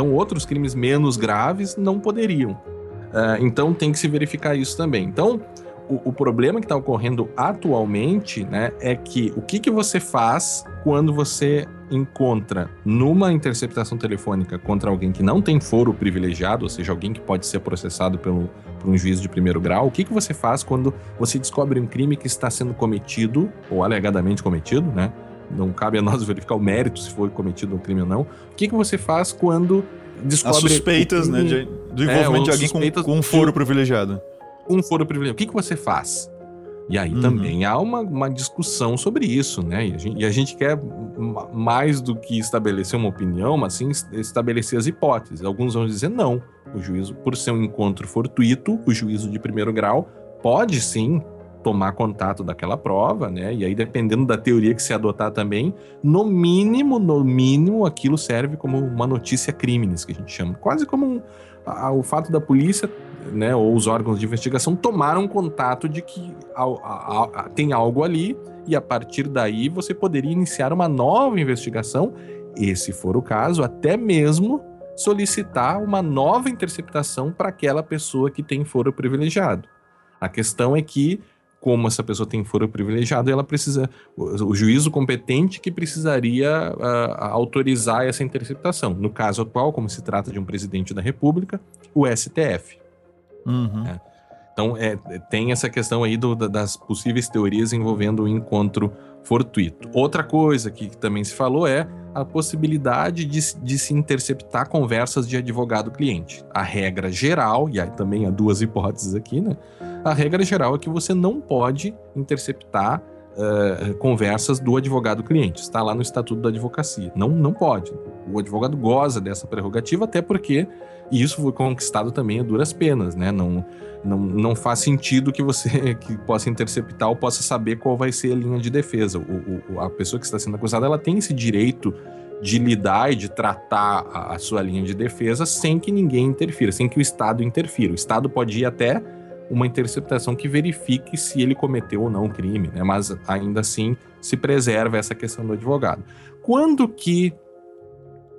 Então, outros crimes menos graves não poderiam. Uh, então, tem que se verificar isso também. Então, o, o problema que está ocorrendo atualmente, né, é que o que, que você faz quando você encontra numa interceptação telefônica contra alguém que não tem foro privilegiado, ou seja, alguém que pode ser processado pelo, por um juiz de primeiro grau, o que, que você faz quando você descobre um crime que está sendo cometido, ou alegadamente cometido, né? Não cabe a nós *laughs* verificar o mérito se foi cometido um crime ou não. O que, que você faz quando descobre. As suspeitas, né? De, do envolvimento é, de alguém com, com um foro privilegiado um foro privilegiado. O que, que você faz? E aí uhum. também há uma, uma discussão sobre isso, né? E a, gente, e a, gente, quer mais do que estabelecer uma opinião, mas sim estabelecer as hipóteses. Alguns vão dizer não. O juízo, por ser um encontro fortuito, o juízo de primeiro grau pode sim tomar contato daquela prova, né? E aí, dependendo da teoria que se adotar também, no mínimo, no mínimo, aquilo serve como uma notícia crimes, que a gente chama. Quase como um, a, o fato da polícia né, ou os órgãos de investigação tomaram contato de que a, a, tem algo ali e a partir daí você poderia iniciar uma nova investigação e, se for o caso, até mesmo solicitar uma nova interceptação para aquela pessoa que tem foro privilegiado. A questão é que, como essa pessoa tem foro privilegiado, ela precisa, o, juízo competente que precisaria uh, autorizar essa interceptação. No caso atual, como se trata de um presidente da República, o STF. Uhum. É. Então, é, tem essa questão aí do, das possíveis teorias envolvendo o encontro fortuito. Outra coisa que também se falou é a possibilidade de, de se interceptar conversas de advogado-cliente. A regra geral, e aí também há duas hipóteses aqui, né? A regra geral é que você não pode interceptar uh, conversas do advogado-cliente. Está lá no Estatuto da Advocacia. Não, não pode. O advogado goza dessa prerrogativa, até porque e isso foi conquistado também a duras penas, né? Não, não, não faz sentido que você *laughs* que possa interceptar ou possa saber qual vai ser a linha de defesa. O, o, a pessoa que está sendo acusada, ela tem esse direito de lidar e de tratar a, a, sua linha de defesa sem que ninguém interfira, sem que o Estado interfira. O Estado pode ir até uma interceptação que verifique se ele cometeu ou não o crime, né? Mas ainda assim se preserva essa questão do advogado. Quando que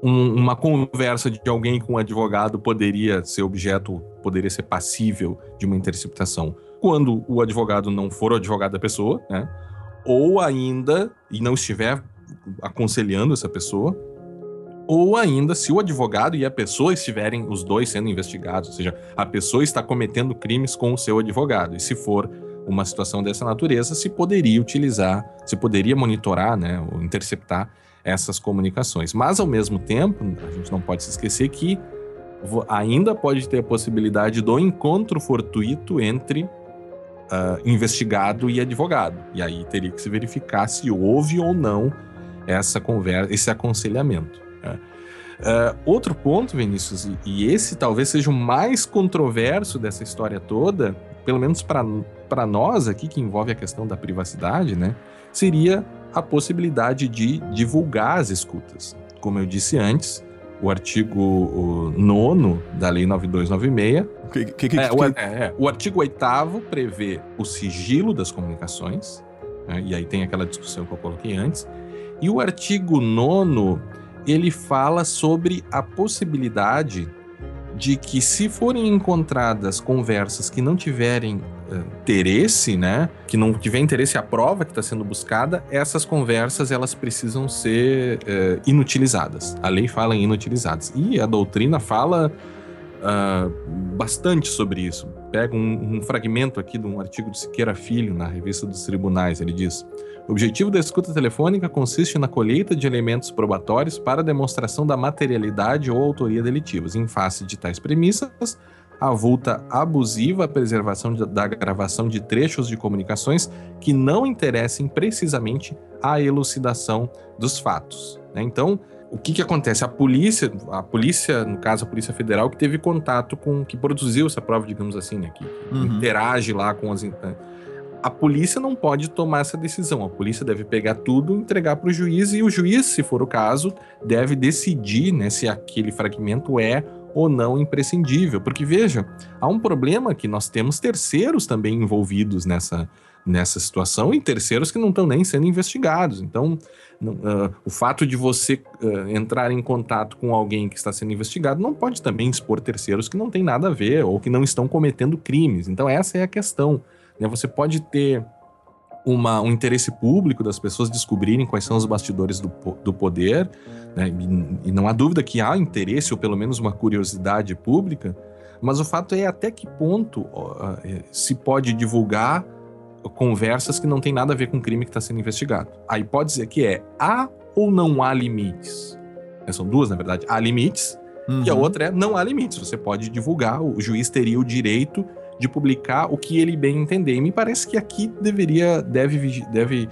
um, uma conversa de alguém com um advogado poderia ser objeto, poderia ser passível de uma interceptação quando o advogado não for o advogado da pessoa, né? Ou ainda, e não estiver aconselhando essa pessoa, ou ainda se o advogado e a pessoa estiverem os dois sendo investigados, ou seja, a pessoa está cometendo crimes com o seu advogado. E se for uma situação dessa natureza, se poderia utilizar, se poderia monitorar, né, ou interceptar essas comunicações. Mas, ao mesmo tempo, a gente não pode se esquecer que ainda pode ter a possibilidade do encontro fortuito entre uh, investigado e advogado. E aí teria que se verificar se houve ou não essa conversa, esse aconselhamento. Né? Uh, outro ponto, Vinícius, e, e esse talvez seja o mais controverso dessa história toda, pelo menos para nós aqui, que envolve a questão da privacidade, né? Seria a possibilidade de divulgar as escutas. Como eu disse antes, o artigo 9 da Lei 9296. Que, que, que, é, o, é, o artigo 8 prevê o sigilo das comunicações, né, e aí tem aquela discussão que eu coloquei antes. E o artigo 9 ele fala sobre a possibilidade de que se forem encontradas conversas que não tiverem interesse, né, que não tiver interesse à prova que está sendo buscada, essas conversas elas precisam ser uh, inutilizadas. A lei fala em inutilizadas e a doutrina fala uh, bastante sobre isso. Pega um, um fragmento aqui de um artigo de Siqueira Filho na revista dos Tribunais. Ele diz: o objetivo da escuta telefônica consiste na colheita de elementos probatórios para demonstração da materialidade ou autoria delitivas. Em face de tais premissas, a vulta abusiva a preservação da gravação de trechos de comunicações que não interessem precisamente à elucidação dos fatos. Né? Então, o que, que acontece? A polícia, a polícia, no caso a Polícia Federal, que teve contato com, que produziu essa prova, digamos assim, né? Que, que uhum. interage lá com as a polícia não pode tomar essa decisão. A polícia deve pegar tudo, entregar para o juiz e o juiz, se for o caso, deve decidir né, se aquele fragmento é ou não imprescindível. Porque veja, há um problema que nós temos terceiros também envolvidos nessa, nessa situação e terceiros que não estão nem sendo investigados. Então, não, uh, o fato de você uh, entrar em contato com alguém que está sendo investigado não pode também expor terceiros que não têm nada a ver ou que não estão cometendo crimes. Então, essa é a questão. Né? Você pode ter uma, um interesse público das pessoas descobrirem quais são os bastidores do, do poder, né? e, e, não há dúvida que há interesse, ou pelo menos uma curiosidade pública, mas o fato é até que ponto uh, se pode divulgar conversas que não tem nada a ver com o crime que está sendo investigado. A hipótese aqui é: há ou não há limites? É, são duas, na verdade. Há limites, uhum. e a uhum. outra é: não há limites. Você pode divulgar, o juiz teria o direito de publicar o que ele bem entender. E me parece que aqui deveria, deve, deve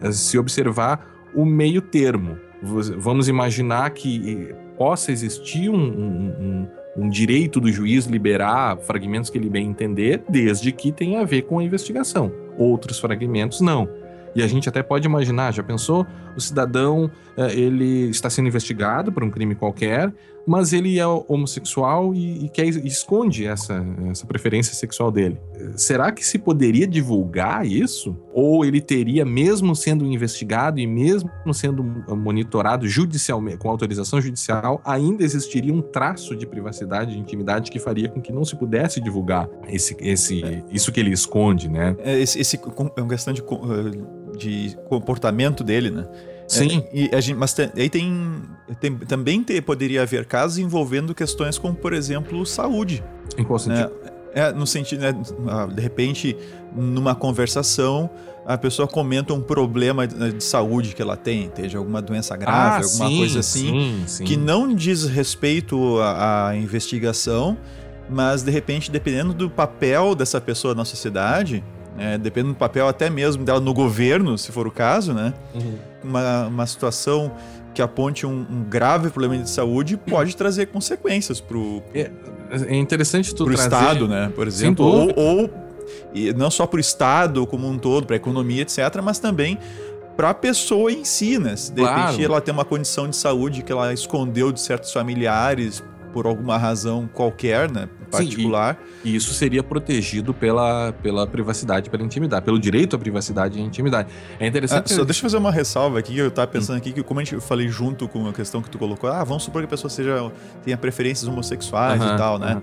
eh, se observar o meio termo. Vamos imaginar que possa existir um, um, um, um direito do juiz liberar fragmentos que ele bem entender, desde que tenha a ver com a investigação. Outros fragmentos não. E a gente até pode imaginar, já pensou? O cidadão, eh, ele está sendo investigado por um crime qualquer, mas ele é homossexual e, e quer, esconde essa, essa preferência sexual dele. Será que se poderia divulgar isso? Ou ele teria, mesmo sendo investigado e mesmo sendo monitorado judicialmente, com autorização judicial, ainda existiria um traço de privacidade, de intimidade que faria com que não se pudesse divulgar esse, esse, é. isso que ele esconde, né? É, esse, esse é uma questão de, eh, de comportamento dele, né? Sim. É, e a gente, mas tem, aí tem, tem também ter, poderia haver casos envolvendo questões como, por exemplo, saúde. Em qual sentido? É, é no sentido, né, de repente, numa conversação, a pessoa comenta um problema de saúde que ela tem, seja alguma doença grave, ah, alguma sim, coisa assim, sim, sim. que não diz respeito à, à, investigação, mas de repente, dependendo do papel dessa pessoa na sociedade, é, dependendo do papel até mesmo dela no governo, se for o caso, né? Uhum. Uma, uma situação que aponte um, um, grave problema de saúde pode trazer consequências para o é, é, interessante tu pro trazer... Estado, né? Por exemplo, ou, ou e não só para o Estado como um todo, para a economia, etc., mas também para a pessoa em si, né? Se de claro. repente ela tem uma condição de saúde que ela escondeu de certos familiares por alguma razão qualquer, né? particular. Sim, e, e, isso seria protegido pela, pela privacidade, pela intimidade, pelo direito à privacidade e à intimidade. É interessante. Ah, só deixa eu fazer uma ressalva aqui, eu tava pensando hum. aqui que, como a gente, falei junto com a questão que tu colocou, ah, vamos supor que a pessoa seja tenha preferências homossexuais e tal, né?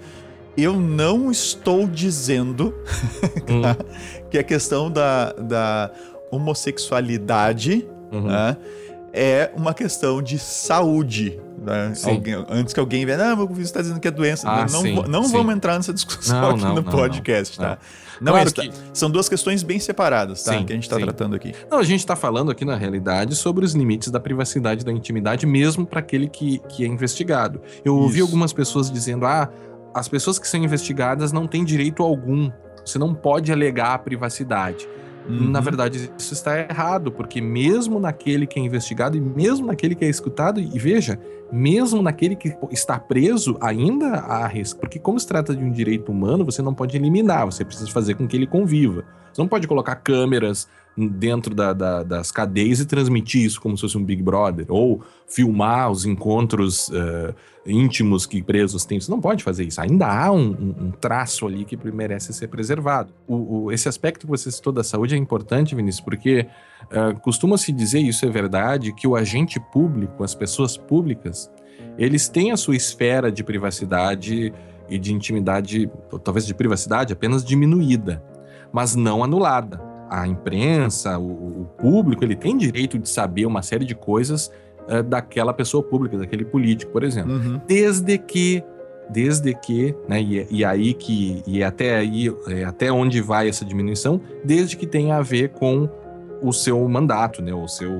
Eu não estou dizendo *laughs* hum. que a questão da, da homossexualidade uhum. né, é uma questão de saúde. Né? Alguém, antes que alguém venha, não, meu filho está dizendo que é doença. Ah, não sim, não sim. vamos entrar nessa discussão não, aqui não, no podcast, tá? Não, claro é, que... São duas questões bem separadas, tá? Sim, que a gente está tratando aqui. Não, a gente está falando aqui, na realidade, sobre os limites da privacidade da intimidade, mesmo para aquele que, que é investigado. Eu Isso. ouvi algumas pessoas dizendo: ah, as pessoas que são investigadas não têm direito algum. Você não pode alegar a privacidade. Uhum. Na verdade, isso está errado, porque mesmo naquele que é investigado e mesmo naquele que é escutado, e veja, mesmo naquele que está preso, ainda há risco. Porque, como se trata de um direito humano, você não pode eliminar, você precisa fazer com que ele conviva. Você não pode colocar câmeras dentro da, da, das cadeias e transmitir isso como se fosse um Big Brother, ou filmar os encontros uh, íntimos que presos têm. Você não pode fazer isso. Ainda há um, um traço ali que merece ser preservado. O, o, esse aspecto que você citou da saúde é importante, Vinícius, porque uh, costuma-se dizer, isso é verdade, que o agente público, as pessoas públicas, eles têm a sua esfera de privacidade e de intimidade, talvez de privacidade, apenas diminuída, mas não anulada. A imprensa, o, o público, ele tem direito de saber uma série de coisas uh, daquela pessoa pública, daquele político, por exemplo. Uhum. Desde que desde que, né, e, e, aí que e até aí é, até onde vai essa diminuição, desde que tenha a ver com o seu mandato, né, o seu,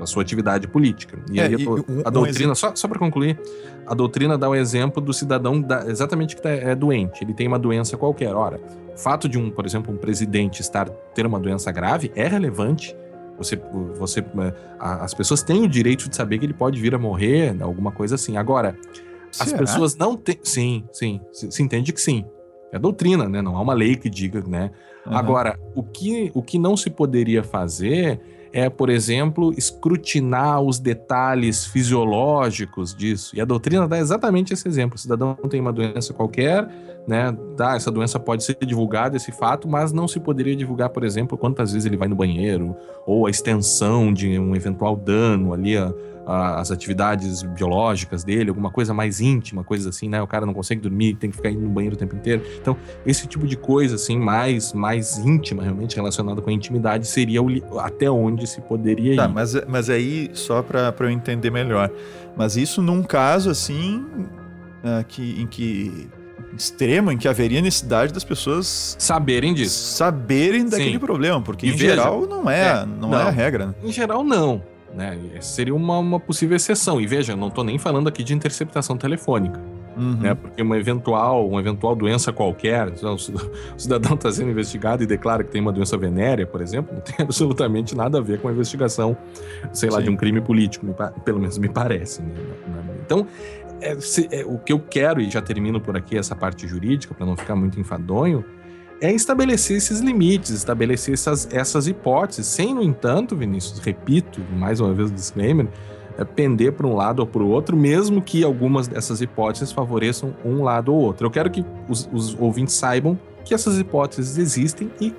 a sua atividade política. E é, aí a, um, a doutrina, um só, só para concluir, a doutrina dá o um exemplo do cidadão da, exatamente que tá, é doente, ele tem uma doença qualquer. Ora, fato de um, por exemplo, um presidente estar ter uma doença grave é relevante. Você, você, as pessoas têm o direito de saber que ele pode vir a morrer, alguma coisa assim. Agora, Será? as pessoas não têm. Sim, sim, se, se entende que sim. É doutrina, né? Não há uma lei que diga, né? Uhum. Agora, o que, o que não se poderia fazer é, por exemplo, escrutinar os detalhes fisiológicos disso. E a doutrina dá exatamente esse exemplo. O cidadão tem uma doença qualquer, né? Tá, essa doença pode ser divulgada, esse fato, mas não se poderia divulgar, por exemplo, quantas vezes ele vai no banheiro, ou a extensão de um eventual dano ali, a, as atividades biológicas dele, alguma coisa mais íntima, coisa assim, né? O cara não consegue dormir, tem que ficar indo no banheiro o tempo inteiro. Então, esse tipo de coisa, assim, mais, mais íntima, realmente relacionada com a intimidade, seria o, até onde se poderia tá, ir. Mas, mas aí, só para eu entender melhor, mas isso num caso, assim, uh, que, em que extremo em que haveria necessidade das pessoas saberem disso. Saberem daquele Sim. problema, porque e em veja, geral não é, é não, não, é a regra. Né? Em geral não. Né? Seria uma, uma possível exceção. E veja, não estou nem falando aqui de interceptação telefônica. Uhum. Né? Porque uma eventual, uma eventual doença qualquer, *laughs* o cidadão está sendo investigado e declara que tem uma doença venérea, por exemplo, não tem *laughs* absolutamente nada a ver com a investigação, sei lá, Sim. de um crime político, pelo menos me parece. Né? Então, é, se, é, o que eu quero, e já termino por aqui essa parte jurídica, para não ficar muito enfadonho, é estabelecer esses limites, estabelecer essas, essas hipóteses, sem, no entanto, Vinícius, repito, mais uma vez o disclaimer, é pender para um lado ou para o outro, mesmo que algumas dessas hipóteses favoreçam um lado ou outro. Eu quero que os, os ouvintes saibam que essas hipóteses existem e,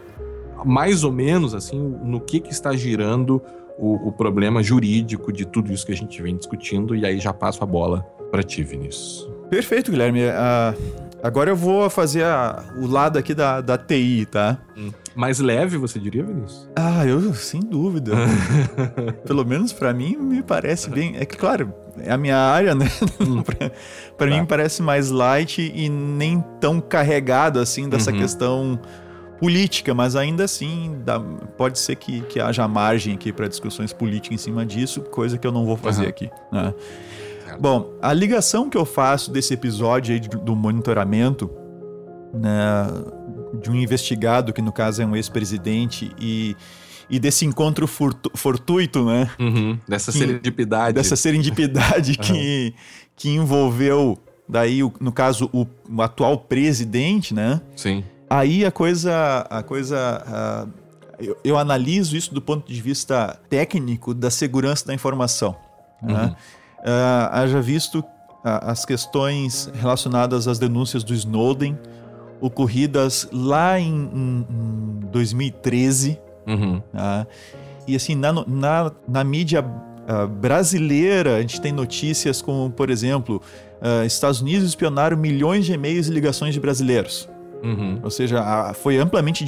mais ou menos, assim, no que, que está girando o, o problema jurídico de tudo isso que a gente vem discutindo, e aí já passo a bola para ti, Vinícius. Perfeito, Guilherme. Uh Agora eu vou fazer a, o lado aqui da, da TI, tá? Hum. Mais leve, você diria, Vinícius? Ah, eu, sem dúvida. *laughs* Pelo menos para mim, me parece bem. É que, claro, é a minha área, né? Hum. *laughs* para tá. mim, parece mais light e nem tão carregado assim dessa uhum. questão política, mas ainda assim dá, pode ser que, que haja margem aqui para discussões políticas em cima disso, coisa que eu não vou fazer uhum. aqui. Né? Bom, a ligação que eu faço desse episódio aí do monitoramento, né, de um investigado, que no caso é um ex-presidente, e, e desse encontro fortu fortuito, né? Uhum, dessa que, serendipidade. Dessa serendipidade *laughs* uhum. que, que envolveu, daí, no caso, o, o, atual presidente, né? Sim. Aí a coisa. A coisa eu, eu, analiso isso do ponto de vista técnico da segurança da informação. Né? Uhum. Né? Uh, haja visto uh, as questões relacionadas às denúncias do Snowden ocorridas lá em, em, em 2013. Uhum. Uh, e assim, na, na, na mídia uh, brasileira, a gente tem notícias como, por exemplo, Estados Unidos espionaram milhões de e-mails e ligações de brasileiros. Uhum. Ou seja, foi amplamente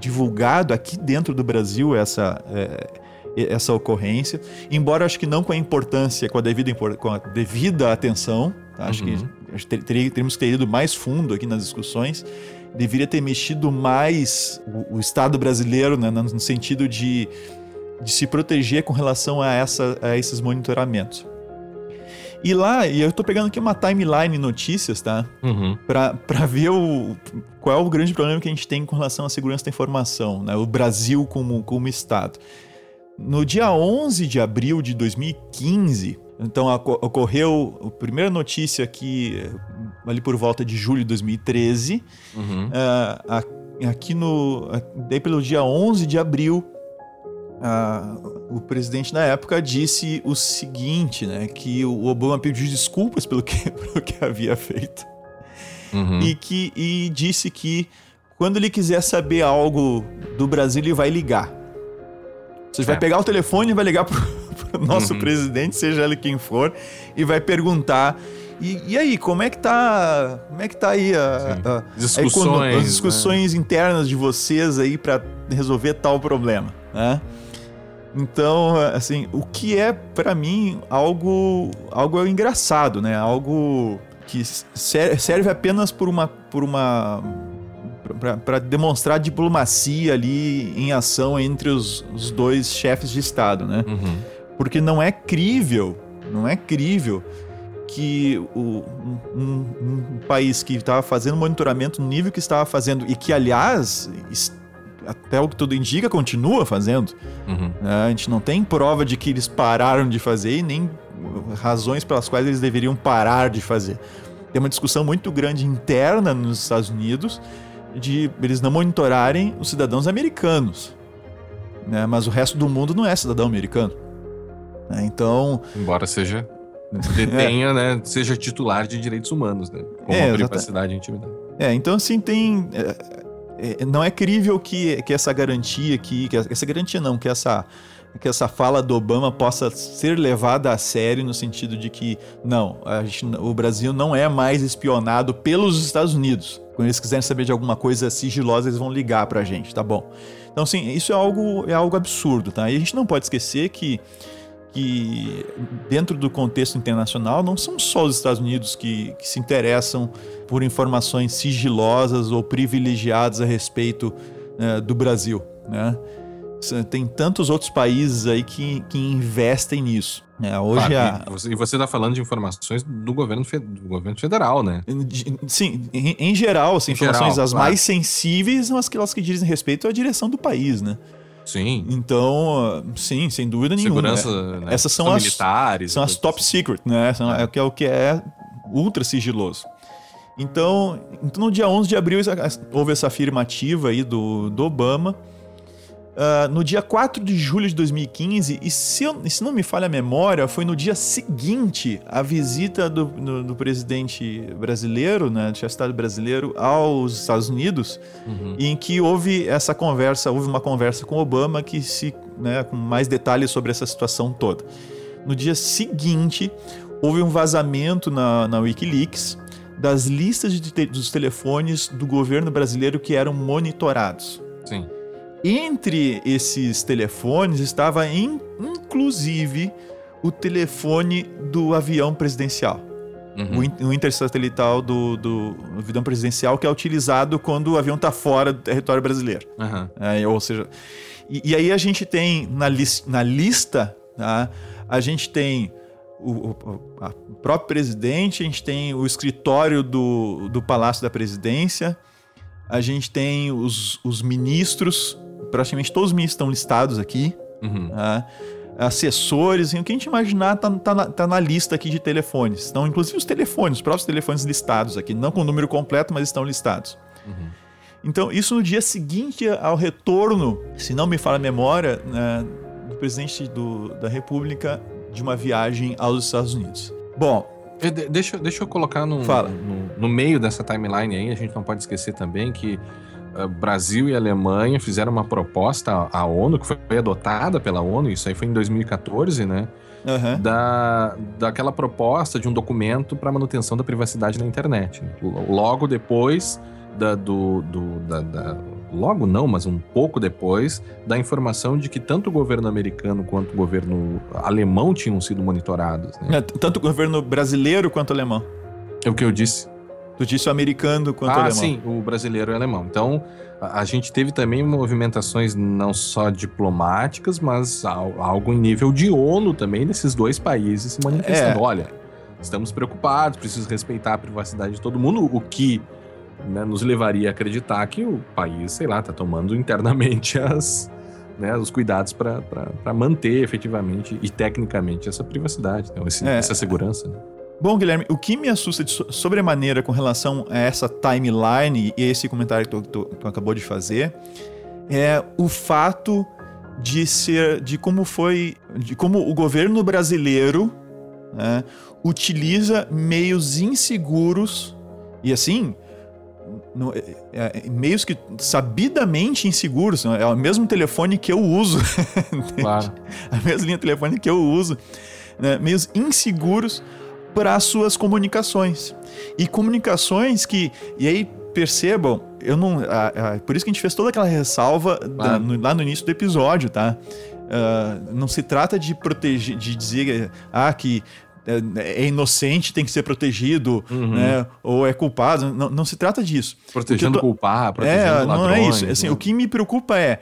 divulgado aqui dentro do Brasil essa, é, essa ocorrência, embora acho que não com a importância, com a devida, com a devida atenção, tá? acho uhum. que ter, teríamos que ter ido mais fundo aqui nas discussões, deveria ter mexido mais o, o Estado brasileiro, né, no sentido de, de se proteger com relação a, essa, a esses monitoramentos. E lá, e eu tô pegando aqui uma timeline notícias, tá? Uhum. Pra, pra ver o, qual é o grande problema que a gente tem com relação à segurança da informação, né? O Brasil como, como Estado. No dia 11 de abril de 2015, então ocorreu a primeira notícia aqui, ali por volta de julho de 2013. Uhum. Uh, aqui no. Daí pelo dia 11 de abril, a, o presidente na época disse o seguinte, né? Que o Obama pediu desculpas pelo que, *laughs* pelo que havia feito. Uhum. E, que, e disse que quando ele quiser saber algo do Brasil, ele vai ligar. Você é. vai pegar o telefone e vai ligar *laughs* pro, pro nosso uhum. presidente, seja ele quem for, e vai perguntar. E, e, aí, como é que tá. Como é que tá aí a, a, discussões, a, as discussões né? internas de vocês aí para resolver tal problema, né? Então, assim, o que é para mim algo algo engraçado, né? Algo que serve apenas por uma por uma para demonstrar diplomacia ali em ação entre os, os dois chefes de estado, né? Uhum. Porque não é crível, não é crível que o, um, um, país que estava fazendo monitoramento no nível que estava fazendo e que aliás até o que tudo indica, continua fazendo. Uhum. É, a gente não tem prova de que eles pararam de fazer e nem razões pelas quais eles deveriam parar de fazer. Tem uma discussão muito grande interna nos Estados Unidos de eles não monitorarem os cidadãos americanos. Né? Mas o resto do mundo não é cidadão americano. Né? Então. Embora seja. Detenha, *laughs* é. né? Seja titular de direitos humanos, né? Com é, privacidade e intimidade. É, então assim tem. É, é, não é crível que, que essa garantia aqui, que essa garantia não, que essa, que essa fala do Obama possa ser levada a sério no sentido de que, não, gente, o Brasil não é mais espionado pelos Estados Unidos. Quando eles quiserem saber de alguma coisa sigilosa, eles vão ligar pra gente, tá bom? Então, assim, isso é algo, é algo absurdo, tá? E a gente não pode esquecer que que dentro do contexto internacional não são só os Estados Unidos que, que se interessam por informações sigilosas ou privilegiadas a respeito né, do Brasil, né? Tem tantos outros países aí que, que investem nisso. É, hoje claro, a... E você está falando de informações do governo, do governo federal, né? Sim, em, em geral, assim, em informações geral, as claro. mais sensíveis são aquelas que dizem respeito à direção do país, né? Sim. Então, sim, sem dúvida nenhuma. Segurança, né? Essas são, são as militares. São as top assim. secret, né? São, é. é o que é ultra sigiloso. Então, então, no dia 11 de abril houve essa afirmativa aí do, do Obama Uh, no dia 4 de julho de 2015, e se, eu, se não me falha a memória, foi no dia seguinte à visita do, do, do presidente brasileiro, né, do chefe de Estado brasileiro, aos Estados Unidos, uhum. em que houve essa conversa, houve uma conversa com Obama que se, né, com mais detalhes sobre essa situação toda. No dia seguinte, houve um vazamento na, na Wikileaks das listas de, dos telefones do governo brasileiro que eram monitorados. Sim. Entre esses telefones estava in, inclusive o telefone do avião presidencial. Uhum. O, intersatelital do, do avião presidencial que é utilizado quando o avião está fora do território brasileiro. Uhum. É, ou seja, e, e, aí a gente tem na, lis, na lista, tá, a gente tem o, o, próprio presidente, a gente tem o escritório do, do Palácio da Presidência, a gente tem os, os ministros praticamente todos os ministros estão listados aqui. Uhum. Né? Assessores, assim, o que a gente imaginar tá, tá, na, tá na lista aqui de telefones. Estão, inclusive, os telefones, os próprios telefones listados aqui. Não com o número completo, mas estão listados. Uhum. Então, isso no dia seguinte ao retorno, se não me falha a memória, né, do presidente do, da República de uma viagem aos Estados Unidos. Bom, Deixa, deixa eu colocar no, no, no, meio dessa timeline aí, a gente não pode esquecer também que Brasil e Alemanha fizeram uma proposta à ONU, que foi adotada pela ONU, isso aí foi em 2014, né? Uhum. Da, daquela proposta de um documento para manutenção da privacidade na internet. Logo depois da, do, do da, da, logo não, mas um pouco depois da informação de que tanto o governo americano quanto o governo alemão tinham sido monitorados. Né? É, tanto o governo brasileiro quanto o alemão. É o que eu disse. Tu disse o americano quanto ah, o alemão. sim, o brasileiro e o alemão. Então, a, a, gente teve também movimentações não só diplomáticas, mas algo em nível de ONU também, desses dois países se manifestando. É. Olha, estamos preocupados, preciso respeitar a privacidade de todo mundo, o que né, nos levaria a acreditar que o país, sei lá, está tomando internamente *laughs* as, né, os cuidados para manter efetivamente e tecnicamente essa privacidade, né, esse, é. essa segurança. Né? Bom, Guilherme, o que me assusta de sobremaneira com relação a essa timeline e esse comentário que tu, tu, tu acabou de fazer é o fato de ser, de como foi, de como o governo brasileiro né, utiliza meios inseguros e assim no, é, é, meios que sabidamente inseguros é o mesmo telefone que eu uso *laughs* claro. a mesma linha de telefone que eu uso né, meios inseguros para as suas comunicações e comunicações que e aí percebam eu não por isso que a gente fez toda aquela ressalva claro. da, no, lá no início do episódio tá Uh, não se trata de proteger, de dizer ah, que é, é inocente, tem que ser protegido, uhum. né? Ou é culpado. Não, não se trata disso. Protegendo tô... culpar, protegendo é, ladrões. Não é isso. Assim, né? O que me preocupa é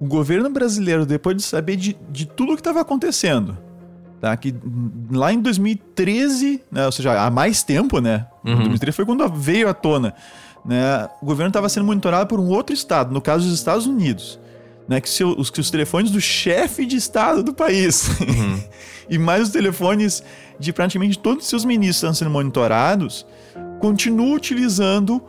o governo brasileiro, depois de saber de, de tudo o que estava acontecendo, tá? Que lá em 2013, né? ou seja, há mais tempo, né? Uhum. 2013 foi quando veio à tona. Né? O governo estava sendo monitorado por um outro estado, no caso dos Estados Unidos. Né, que, se, os, que os telefones do chefe de estado do país uhum. *laughs* e mais os telefones de praticamente todos os seus ministros estão sendo monitorados, continua utilizando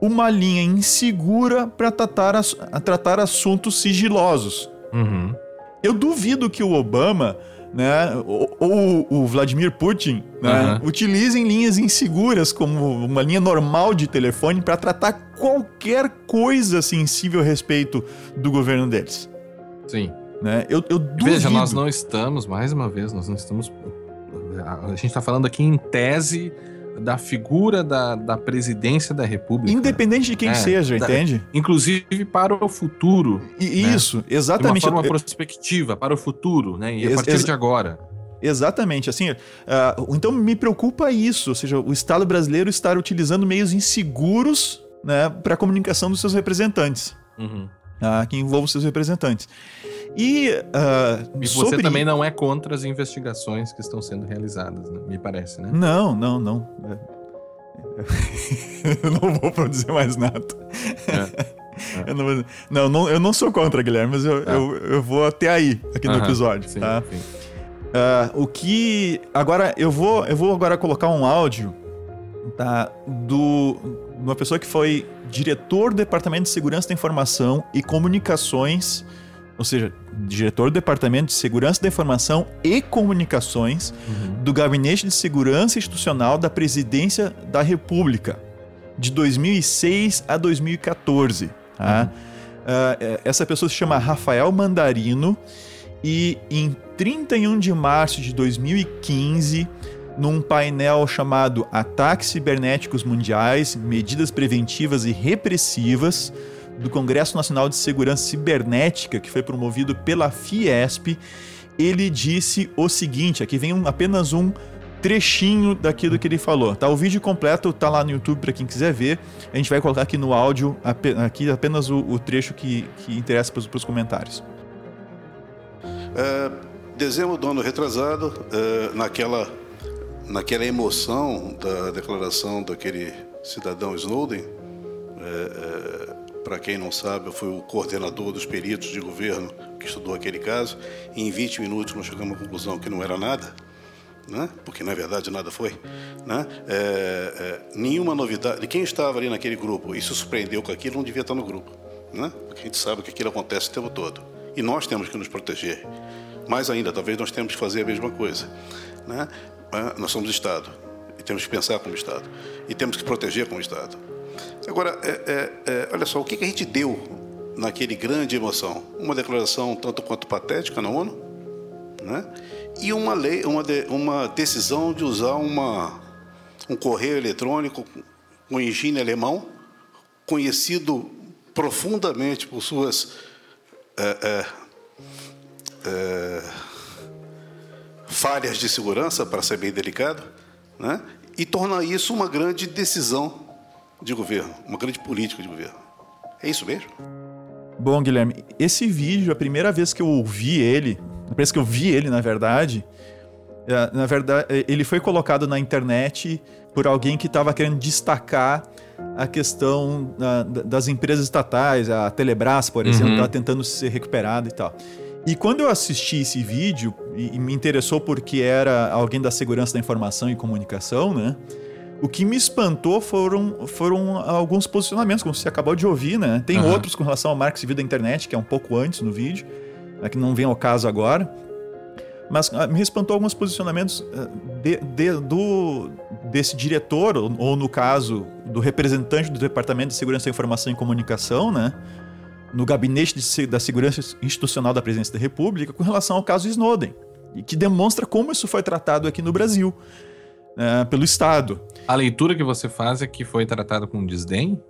uma linha insegura para tratar, tratar assuntos sigilosos. Uhum. Eu duvido que o Obama né, ou, ou o Vladimir Putin né, uhum. utilizem linhas inseguras como uma linha normal de telefone para tratar qualquer coisa sensível a respeito do governo deles. Sim. Né? Eu, eu duvido. Veja, nós não estamos, mais uma vez, nós não estamos. A gente está falando aqui em tese da figura da, da presidência da República. Independente de quem é, seja, da, entende? Inclusive para o futuro. E, né? Isso, exatamente. De uma forma eu, prospectiva, para o futuro, né? E a partir de agora. Exatamente, assim, uh, então me preocupa isso, ou seja, o Estado brasileiro estar utilizando meios inseguros né, para a comunicação dos seus representantes, uhum. Uh, que envolvam seus representantes. E, uh, e você sobre... também não é contra as investigações que estão sendo realizadas, né? me parece, né? Não, não, não. *laughs* eu não vou produzir mais nada. É. *laughs* É. Eu não, não, não, eu não sou contra, Guilherme, mas eu, é. eu, eu, vou até aí, aqui no episódio. Sim, tá? Sim. Uh, o que. Agora, eu vou, eu vou agora colocar um áudio tá, do, uma pessoa que foi diretor do Departamento de Segurança da Informação e Comunicações ou seja, diretor do Departamento de Segurança da Informação e Comunicações uhum. do Gabinete de Segurança Institucional da Presidência da República, de 2006 a 2014. Tá? Uhum. Uh, essa pessoa se chama Rafael Mandarino e em 31 de março de 2015, num painel chamado Ataques Cibernéticos Mundiais, Medidas Preventivas e Repressivas, do Congresso Nacional de Segurança Cibernética, que foi promovido pela Fiesp, ele disse o seguinte: aqui vem um, apenas um trechinho daquilo que ele falou. Tá? O vídeo completo tá lá no YouTube para quem quiser ver. A gente vai colocar aqui no áudio aqui apenas o, o trecho que, que interessa para os comentários. É, dezembro do ano retrasado, é, naquela, naquela emoção da declaração daquele cidadão Snowden, é, é para quem não sabe, eu fui o coordenador dos peritos de governo que estudou aquele caso. E em 20 minutos nós chegamos à conclusão que não era nada, né? porque na verdade nada foi. Né? É, é, nenhuma novidade. Quem estava ali naquele grupo e se surpreendeu com aquilo não devia estar no grupo. Né? Porque a gente sabe que aquilo acontece o tempo todo. E nós temos que nos proteger. Mais ainda, talvez nós temos que fazer a mesma coisa. Né? Nós somos Estado e temos que pensar como Estado. E temos que proteger como Estado. Agora, é, é, é, olha só, o que, que a gente deu naquele grande emoção? Uma declaração tanto quanto patética na ONU, né? e uma lei, uma, de, uma decisão de usar uma, um correio eletrônico com engine alemão, conhecido profundamente por suas é, é, é, falhas de segurança, para ser bem delicado, né? e tornar isso uma grande decisão de governo, uma grande política de governo. É isso mesmo? Bom, Guilherme, esse vídeo, a primeira vez que eu ouvi ele, a vez que eu vi ele, na verdade, é, na verdade, é, ele foi colocado na internet por alguém que estava querendo destacar a questão das empresas estatais, a Telebrás, por exemplo, estava uhum. tentando ser recuperada e tal. E quando eu assisti esse vídeo, e me interessou porque era alguém da segurança da informação e comunicação, né? O que me espantou foram, foram alguns posicionamentos, como você acabou de ouvir, né? Tem uhum. outros com relação ao marketing civil da internet, que é um pouco antes no vídeo. né, que não vem ao caso agora. Mas ah, me espantou alguns posicionamentos ah, de, de, do, desse diretor, ou, ou, no caso, do representante do Departamento de Segurança da Informação e Comunicação, né? No gabinete de, da segurança institucional da Presidência da República, com relação ao caso Snowden. E que demonstra como isso foi tratado aqui no Brasil, né, pelo Estado. A leitura que você faz é que foi tratado com desdém?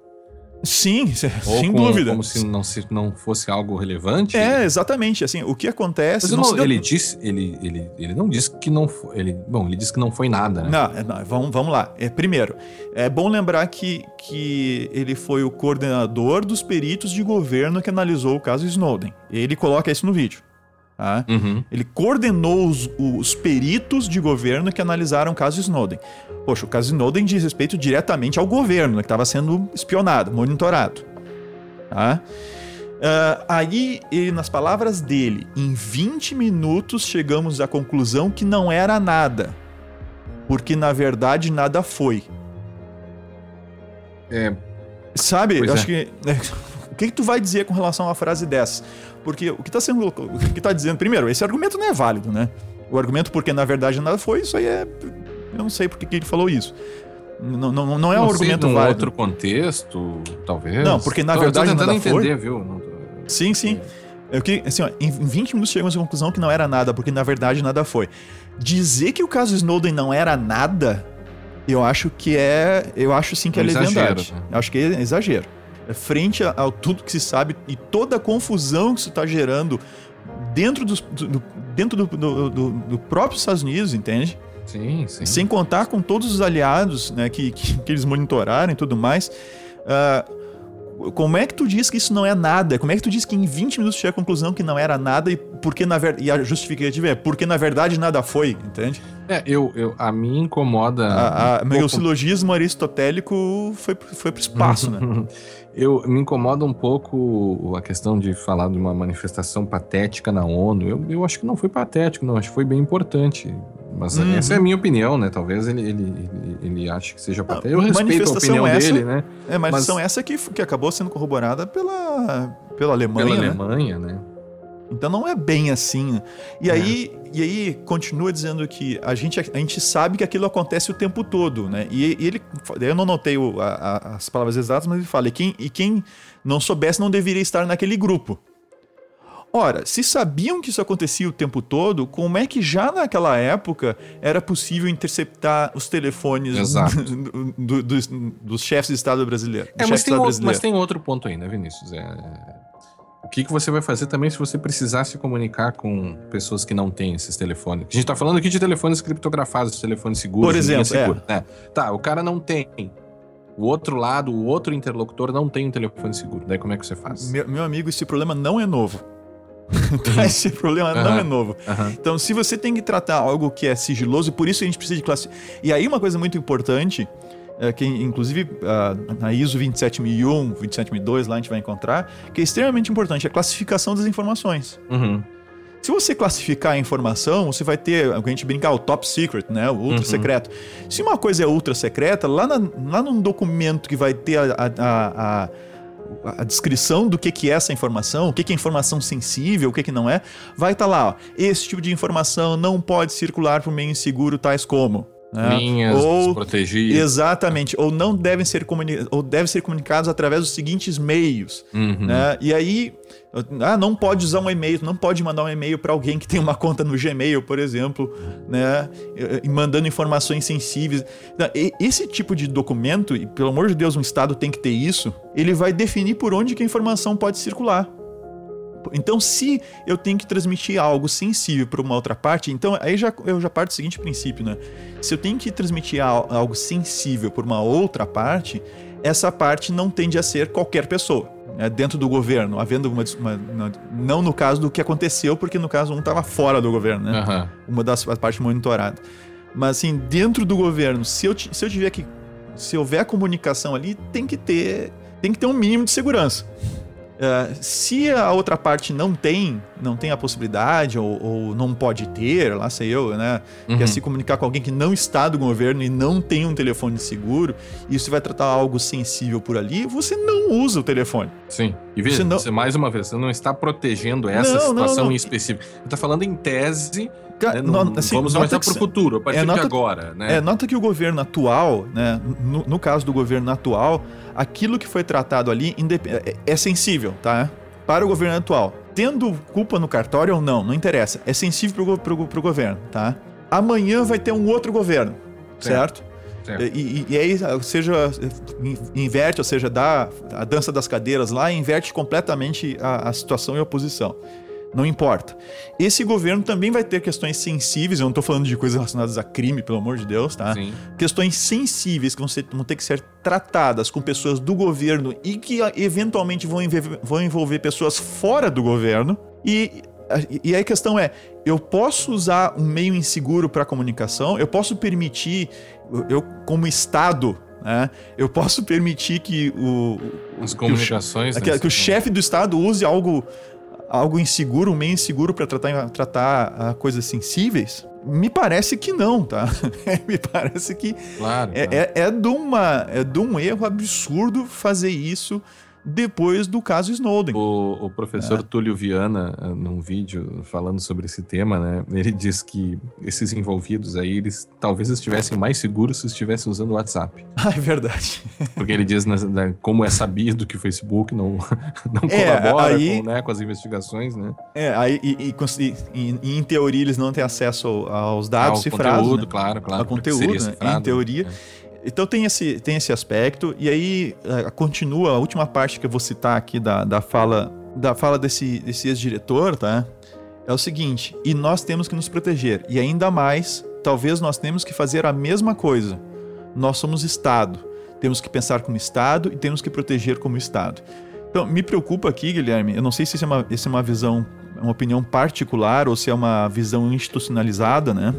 Sim, *laughs* Ou sem com, dúvida. Como se não, se não fosse algo relevante. É, exatamente. Assim, o que acontece. Mas não, ele disse, ele, ele, ele não disse que não foi. Ele, bom, ele disse que não foi nada, né? Não, é, não vamos, vamos lá. É, primeiro, é bom lembrar que, que ele foi o coordenador dos peritos de governo que analisou o caso Snowden. Ele coloca isso no vídeo. Tá? Uhum. Ele coordenou os, os, peritos de governo que analisaram o caso Snowden. Poxa, o caso Snowden diz respeito diretamente ao governo, né, que estava sendo espionado, monitorado. Tá? Uh, aí, ele, nas palavras dele, em 20 minutos chegamos à conclusão que não era nada. Porque na verdade nada foi. É. Sabe? Eu é. acho que. *laughs* o que, que tu vai dizer com relação a uma frase dessa? Porque o que está sendo. O que está dizendo. Primeiro, esse argumento não é válido, né? O argumento porque na verdade nada foi, isso aí é. Eu não sei porque que ele falou isso. Não, não, não é um não argumento sei, num válido. outro contexto, talvez. Não, porque na tô, verdade. Tô tentando nada entender, foi. viu? Sim, sim. Eu que, assim, ó, em 20 minutos chegamos à conclusão que não era nada, porque na verdade nada foi. Dizer que o caso Snowden não era nada, eu acho que é. Eu acho sim que é, é leviandade. Né? Eu acho que é exagero. É frente ao tudo que se sabe e toda a confusão que isso está gerando dentro, dos, do, dentro do, do, do, do próprio Estados Unidos, entende? Sim, sim. Sem contar com todos os aliados né, que, que, que eles monitoraram e tudo mais. Uh, como é que tu diz que isso não é nada? Como é que tu diz que em 20 minutos chega à conclusão que não era nada e porque na ver... e a justificativa é porque na verdade nada foi, entende? É, eu, eu a mim incomoda. A, a, um meu pouco... silogismo aristotélico foi, foi pro espaço, né? *laughs* Eu me incomoda um pouco a questão de falar de uma manifestação patética na ONU. Eu, eu acho que não foi patético, não, acho que foi bem importante. Mas uhum. essa é a minha opinião, né? Talvez ele, ele, ele, ele ache que seja patético. Eu respeito a opinião essa, dele, né? É, mas, mas são essa que, que acabou sendo corroborada pela, pela Alemanha. Pela né? Alemanha, né? Então não é bem assim. E é. aí, e aí continua dizendo que a gente, a gente sabe que aquilo acontece o tempo todo, né? E, e ele, eu não notei o, a, as palavras exatas, mas ele fala: e quem, e quem não soubesse não deveria estar naquele grupo. Ora, se sabiam que isso acontecia o tempo todo, como é que já naquela época era possível interceptar os telefones *laughs* do, do, dos, dos chefes de Estado brasileiro? É, mas, tem outro, mas tem outro ponto aí, né, Vinícius? É, o que, que você vai fazer também se você precisar se comunicar com pessoas que não têm esses telefones? A gente tá falando aqui de telefones criptografados, de telefones seguros. Por exemplo, seguro, é. né? Tá, o cara não tem. O outro lado, o outro interlocutor não tem um telefone seguro. Daí como é que você faz? Meu, meu amigo, esse problema não é novo. Tá, *laughs* esse problema não é novo. Então, se você tem que tratar algo que é sigiloso, por isso a gente precisa de classe. E aí, uma coisa muito importante é, que inclusive na ISO 27001, 27002, lá a gente vai encontrar, que é extremamente importante, a classificação das informações. Uhum. Se você classificar a informação, você vai ter, a gente brincar, o top secret, né? O ultra uhum. secreto. Se uma coisa é ultra secreta, lá, na, lá num documento que vai ter a, a, a, a descrição do que, que é essa informação, o que, que é informação sensível, o que, que não é, vai estar tá lá, ó, esse tipo de informação não pode circular por meio inseguro, tais como né? Linhas ou, protegidas. Exatamente. Ou não devem ser, comuni ou devem ser comunicados através dos seguintes meios. Uhum. Né? E aí, ah, não pode usar um e-mail, não pode mandar um e-mail para alguém que tem uma conta no Gmail, por exemplo, né? E mandando informações sensíveis. Esse tipo de documento, e pelo amor de Deus, um Estado tem que ter isso, ele vai definir por onde que a informação pode circular. Então, se eu tenho que transmitir algo sensível para uma outra parte, então aí já, eu já parto do seguinte princípio, né? Se eu tenho que transmitir algo sensível por uma outra parte, essa parte não tende a ser qualquer pessoa. Né? Dentro do governo, havendo uma, uma, uma, Não no caso do que aconteceu, porque no caso um estava fora do governo, né? Uhum. Uma das partes monitoradas. Mas assim, dentro do governo, se eu, se eu tiver que. Se houver comunicação ali, tem que ter. Tem que ter um mínimo de segurança. Uh, se a outra parte não tem, não tem a possibilidade ou, ou não pode ter, lá sei eu, né? Uhum. Quer se comunicar com alguém que não está do governo e não tem um telefone seguro, e você vai tratar algo sensível por ali, você não usa o telefone. Sim. E veja, você não... você, mais uma vez, você não está protegendo essa não, situação não, não. em específico. Você está falando em tese né, não, assim, vamos aumentar para o futuro, a partir é, nota, de agora. Né? É, nota que o governo atual, né, no, no, caso do governo atual, aquilo que foi tratado ali é, é sensível, tá? Para o governo atual. Tendo culpa no cartório ou não, não interessa. É sensível para o governo, tá? Amanhã vai ter um outro governo, certo? certo? E, e, e, aí, seja inverte, ou seja, dá a dança das cadeiras lá, inverte completamente a, a situação e a posição. Não importa. Esse governo também vai ter questões sensíveis, eu não estou falando de coisas relacionadas a crime, pelo amor de Deus, tá? Sim. Questões sensíveis que vão, ser, vão ter que ser tratadas com pessoas do governo e que ah, eventualmente vão envolver, vão envolver pessoas fora do governo. E, e aí a questão é: eu posso usar um meio inseguro para comunicação? Eu posso permitir, eu como Estado, né? Eu posso permitir que o. As comunicações. Que o, né? que o chefe do Estado use algo algo inseguro, um meio inseguro para tratar, tratar uh, coisas sensíveis? Me parece que não, tá? *laughs* Me parece que claro, é, claro. É, é, de uma, é de um erro absurdo fazer isso depois do caso Snowden. O, o professor é. Túlio Viana, eh, num vídeo falando sobre esse tema, né, ele diz que esses envolvidos aí, eles talvez estivessem mais seguros se estivessem usando o WhatsApp. *laughs* Ah, é verdade. Porque ele diz, né, como é sabido que o Facebook não, *laughs* não é, colabora aí, com, né, com as investigações, né? É, aí, e, e, e, e, em teoria eles não têm acesso aos dados Ao cifrados. Conteúdo, né? claro, claro. Ao conteúdo, né? Em teoria. É. Então tem esse, tem esse aspecto, e aí continua a última parte que eu vou citar aqui da, da fala, da fala desse, desse ex-diretor, tá? É o seguinte, e nós temos que nos proteger, e ainda mais, talvez nós temos que fazer a mesma coisa. Nós somos Estado, temos que pensar como Estado e temos que proteger como Estado. Então, me preocupa aqui, Guilherme, eu não sei se isso é uma, isso é uma visão, uma opinião particular ou se é uma visão institucionalizada, né?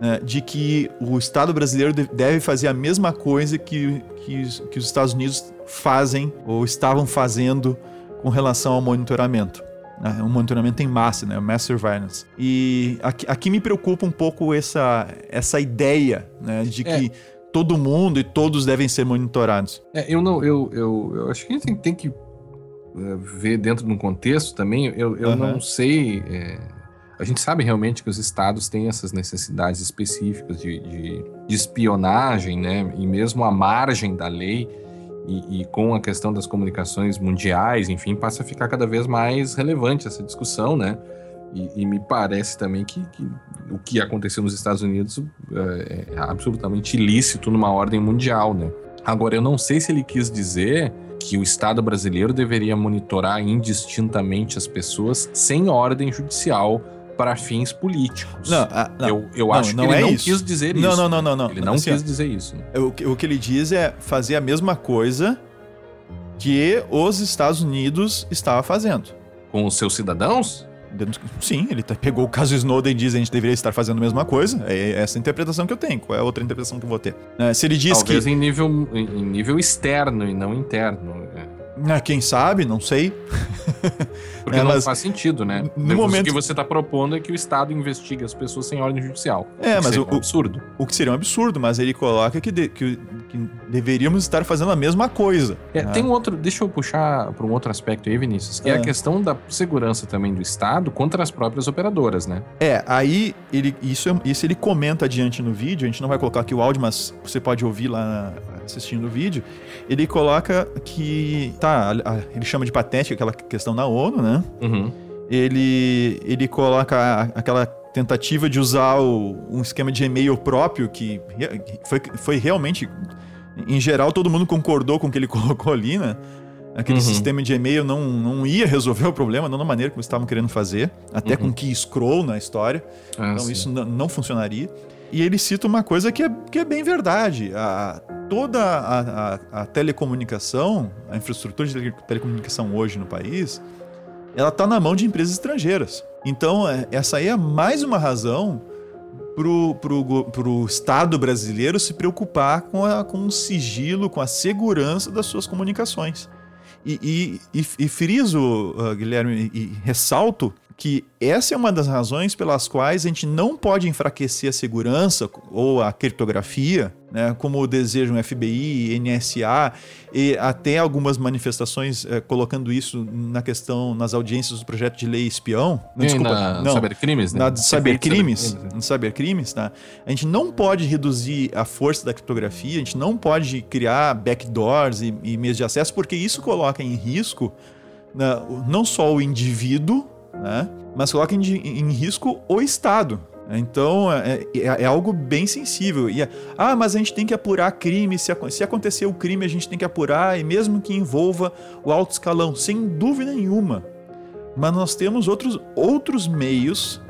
Né, de que o Estado brasileiro deve fazer a mesma coisa que, que, que os Estados Unidos fazem ou estavam fazendo com relação ao monitoramento. Né, um monitoramento em massa, né? Mass surveillance. E aqui, aqui, me preocupa um pouco essa, essa ideia né? de que é. todo mundo e todos devem ser monitorados. É, eu não, eu, eu, eu acho que a gente tem, tem que eh, ver dentro de um contexto também. Eu, eu uhum. não sei. É a gente sabe realmente que os estados têm essas necessidades específicas de, de, de espionagem, né? E mesmo à margem da lei, e, e, com a questão das comunicações mundiais, enfim, passa a ficar cada vez mais relevante essa discussão, né? E, e me parece também que, que, o que aconteceu nos Estados Unidos é, é absolutamente ilícito numa ordem mundial, né? Agora, eu não sei se ele quis dizer que o Estado brasileiro deveria monitorar indistintamente as pessoas sem ordem judicial para fins políticos. Não, ah, não eu, eu não, acho que ele é não isso. quis dizer não, isso. Não, não, não, não. Ele não assim, quis dizer isso. O, o que ele diz é fazer a mesma coisa que os Estados Unidos estava fazendo. Com os seus cidadãos? Sim, ele tá, pegou o caso Snowden e diz que a gente deveria estar fazendo a mesma coisa. É essa interpretação que eu tenho. Qual é a outra interpretação que eu vou ter? É, se ele diz Talvez que. em nível, em nível externo e não interno. É. é quem sabe, não sei. *laughs* Porque não faz sentido, né? No momento... O que você está propondo é que o Estado investigue as pessoas sem ordem judicial. É, mas o, um absurdo. O que seria um absurdo, mas ele coloca que, de, que, que deveríamos estar fazendo a mesma coisa. É, né? Tem um outro, deixa eu puxar para um outro aspecto aí, Vinícius, que é. é. a questão da segurança também do Estado contra as próprias operadoras, né? É, aí ele, isso, isso ele comenta adiante no vídeo, a gente não vai colocar aqui o áudio, mas você pode ouvir lá assistindo o vídeo. Ele coloca que, tá, ele chama de patética aquela questão na ONU, né? Uhum. Ele, ele coloca aquela tentativa de usar o, um esquema de e-mail próprio que foi, foi realmente, em geral, todo mundo concordou com o que ele *laughs* colocou ali, né? Aquele uhum. sistema de e-mail não, não ia resolver *laughs* o problema, não da maneira como estavam querendo fazer, até uhum. com key scroll na história. Ah, então sim. isso não funcionaria. E ele cita uma coisa que é, que é bem verdade. A, toda a, a, a telecomunicação, a infraestrutura de telecomunicação hoje no país, ela está na mão de empresas estrangeiras. Então, é, essa aí é mais uma razão para o Estado brasileiro se preocupar com, a, com o sigilo, com a segurança das suas comunicações. E, e, e, friso, uh, Guilherme, e ressalto que essa é uma das razões pelas quais a gente não pode enfraquecer a segurança ou a criptografia, né, como desejam FBI, NSA e até algumas manifestações eh, colocando isso na questão nas audiências do projeto de lei espião. Não, desculpa, na não, cybercrimes, né? Na cybercrimes, cybercrimes, cybercrimes, tá? A gente não pode reduzir a força da criptografia, a gente não pode criar backdoors e, e meios de acesso, porque isso coloca em risco né, não só o indivíduo né? mas coloca em, em risco o Estado. Então é, é, é, algo bem sensível. E é, ah, mas a gente tem que apurar crime. Se, se acontecer o crime, a gente tem que apurar, e mesmo que envolva o alto escalão, sem dúvida nenhuma. Mas nós temos outros, outros meios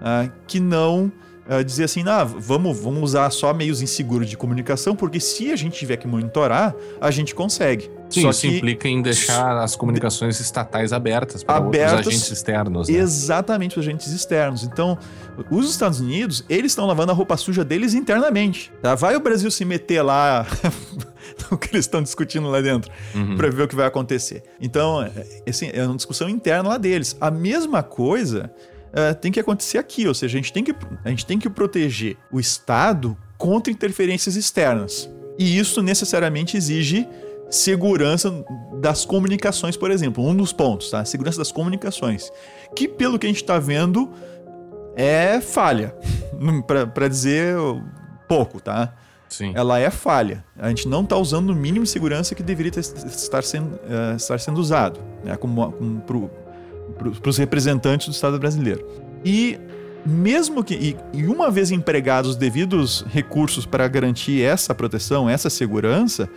ah, que não ah, dizer assim, ah, vamos, vamos usar só meios inseguros de comunicação, porque se a gente tiver que monitorar, a gente consegue. Sim, Só isso implica em deixar as comunicações estatais abertas para abertas, agentes externos. Né? Exatamente, para agentes externos. Então, os Estados Unidos, eles estão lavando a roupa suja deles internamente. Tá? Vai o Brasil se meter lá *laughs* o que eles estão discutindo lá dentro uhum. para ver o que vai acontecer. Então, é, assim, é uma discussão interna lá deles. A mesma coisa uh, tem que acontecer aqui, ou seja, a gente tem que, a gente tem que proteger o Estado contra interferências externas. E isso necessariamente exige segurança das comunicações, por exemplo. Um dos pontos, tá? Segurança das comunicações. Que, pelo que a gente está vendo, é falha. *laughs* para dizer pouco, tá? Sim. Ela é falha. A gente não está usando o mínimo de segurança que deveria ter, estar, sendo, uh, estar sendo usado né? como, como para os representantes do Estado brasileiro. E mesmo que e, e, uma vez empregados os devidos recursos para garantir essa proteção, essa segurança,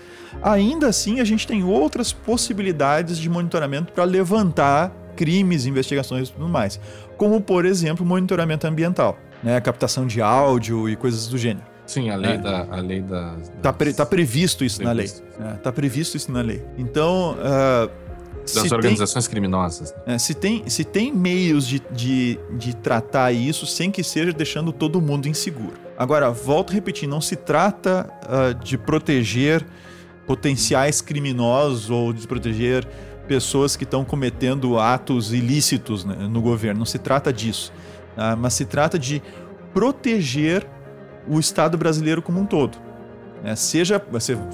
ainda assim a gente tem outras possibilidades de monitoramento para levantar crimes, investigações e tudo mais, como por exemplo monitoramento ambiental, né, captação de áudio e coisas do gênero. Sim, a lei é. da. A lei da tá, pre, tá previsto isso previsto. na lei. É, tá previsto isso na lei. Então, uh, das organizações tem, criminosas. É, se, tem, se tem meios de, de, de tratar isso sem que seja deixando todo mundo inseguro. Agora, volto a repetir, não se trata uh, de proteger potenciais criminosos ou de proteger pessoas que estão cometendo atos ilícitos né, no governo. Não se trata disso. Uh, mas se trata de proteger o Estado brasileiro como um todo. Né? Seja,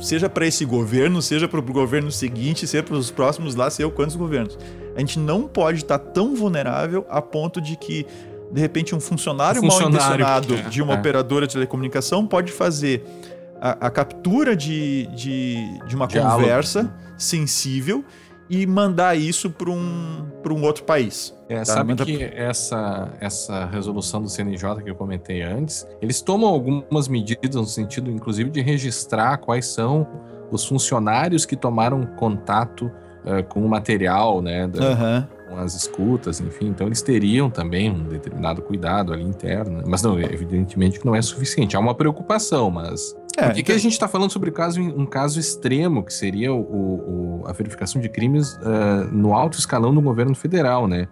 seja para esse governo, seja para o governo seguinte, seja para os próximos lá, sei quantos governos. A gente não pode estar tá tão vulnerável a ponto de que, de repente, um funcionário, um funcionário mal intencionado é, de uma é. operadora de telecomunicação pode fazer a, a captura de, de, de uma Diálogo. conversa sensível e mandar isso para um, um outro país. É, tá? Sabe Manda... que essa, essa resolução do CNJ que eu comentei antes, eles tomam algumas medidas no sentido, inclusive, de registrar quais são os funcionários que tomaram contato uh, com o material, né? Da, uhum. Com as escutas, enfim. Então, eles teriam também um determinado cuidado ali interno. Né? Mas, não, evidentemente que não é suficiente. Há uma preocupação, mas é, Por que, então... a gente está falando sobre caso, um caso extremo, que seria o, o, a verificação de crimes uh, no alto escalão do governo federal, né?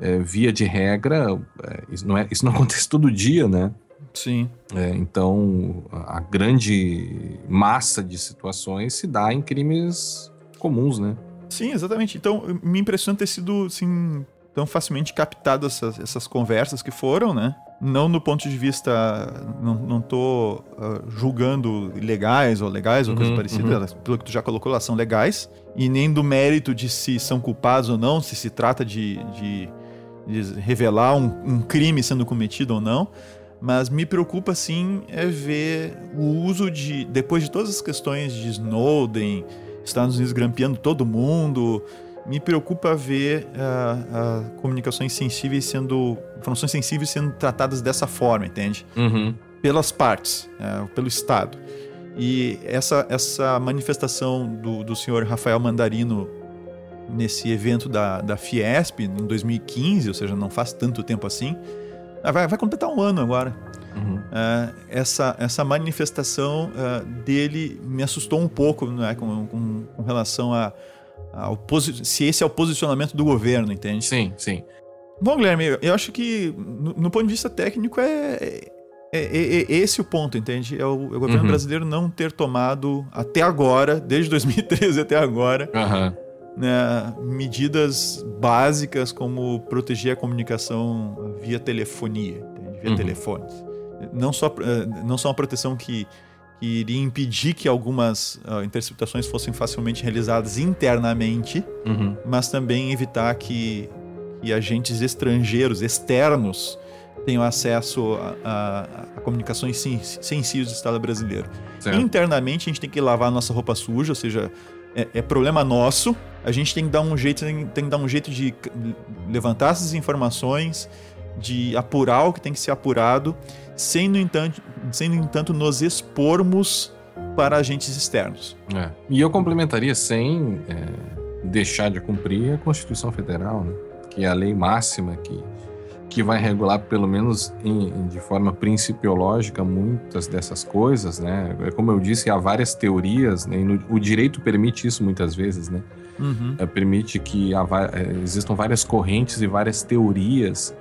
Uh, via de regra, uh, isso, não é, isso não *laughs* acontece todo dia, né? Sim. então, a grande massa de situações se dá em crimes comuns, né? Sim, exatamente. Então, me impressiona ter sido, assim, tão facilmente captado essas, essas conversas que foram, né? Não no ponto de vista. Não, não tô uh, julgando ilegais ou legais ou uhum, coisa parecida, uhum. pelo que tu já colocou, elas são legais. E nem do mérito de se são culpados ou não, se se trata de, de, de revelar um, um crime sendo cometido ou não. Mas me preocupa sim é ver o uso de. Depois de todas as questões de Snowden, Estados Unidos grampeando todo mundo, me preocupa ver uh, uh, comunicações sensíveis sendo. informações sensíveis sendo tratadas dessa forma, entende? Uhum. Pelas partes, uh, pelo Estado. E essa, essa manifestação do, do senhor Rafael Mandarino nesse evento da, da Fiesp em 2015, ou seja, não faz tanto tempo assim, vai, vai completar um ano agora. Uhum. Uh, essa, essa manifestação uh, dele me assustou um pouco né, com, com, com relação a se esse é o posicionamento do governo, entende? Sim, sim. Bom, Guilherme, eu acho que no, no ponto de vista técnico é, é, é, é esse o ponto, entende? É o, é o governo uhum. brasileiro não ter tomado até agora, desde 2013 até agora, uhum. Né, medidas básicas como proteger a comunicação via telefonia, via uhum. telefones. Não só, eh, não só uma proteção que, que iria impedir que algumas uh, interceptações fossem facilmente realizadas internamente, uhum. mas também evitar que, que agentes estrangeiros, externos, tenham acesso a, a, a comunicações sensíveis do Estado brasileiro. Certo. Internamente, a gente tem que lavar a nossa roupa suja, ou seja, é, é, problema nosso. A gente tem que dar um jeito, tem, tem que dar um jeito de levantar essas informações, de apurar o que tem que ser apurado, sem no entanto, sem, no entanto nos expormos para agentes externos. É. E eu complementaria sem é, deixar de cumprir a Constituição Federal, né? que é a lei máxima que que vai regular, pelo menos em, de forma principiológica, muitas dessas coisas, né? É como eu disse, há várias teorias, né? No, o direito permite isso muitas vezes, né? Uhum. É, permite que há, é, existam várias correntes e várias teorias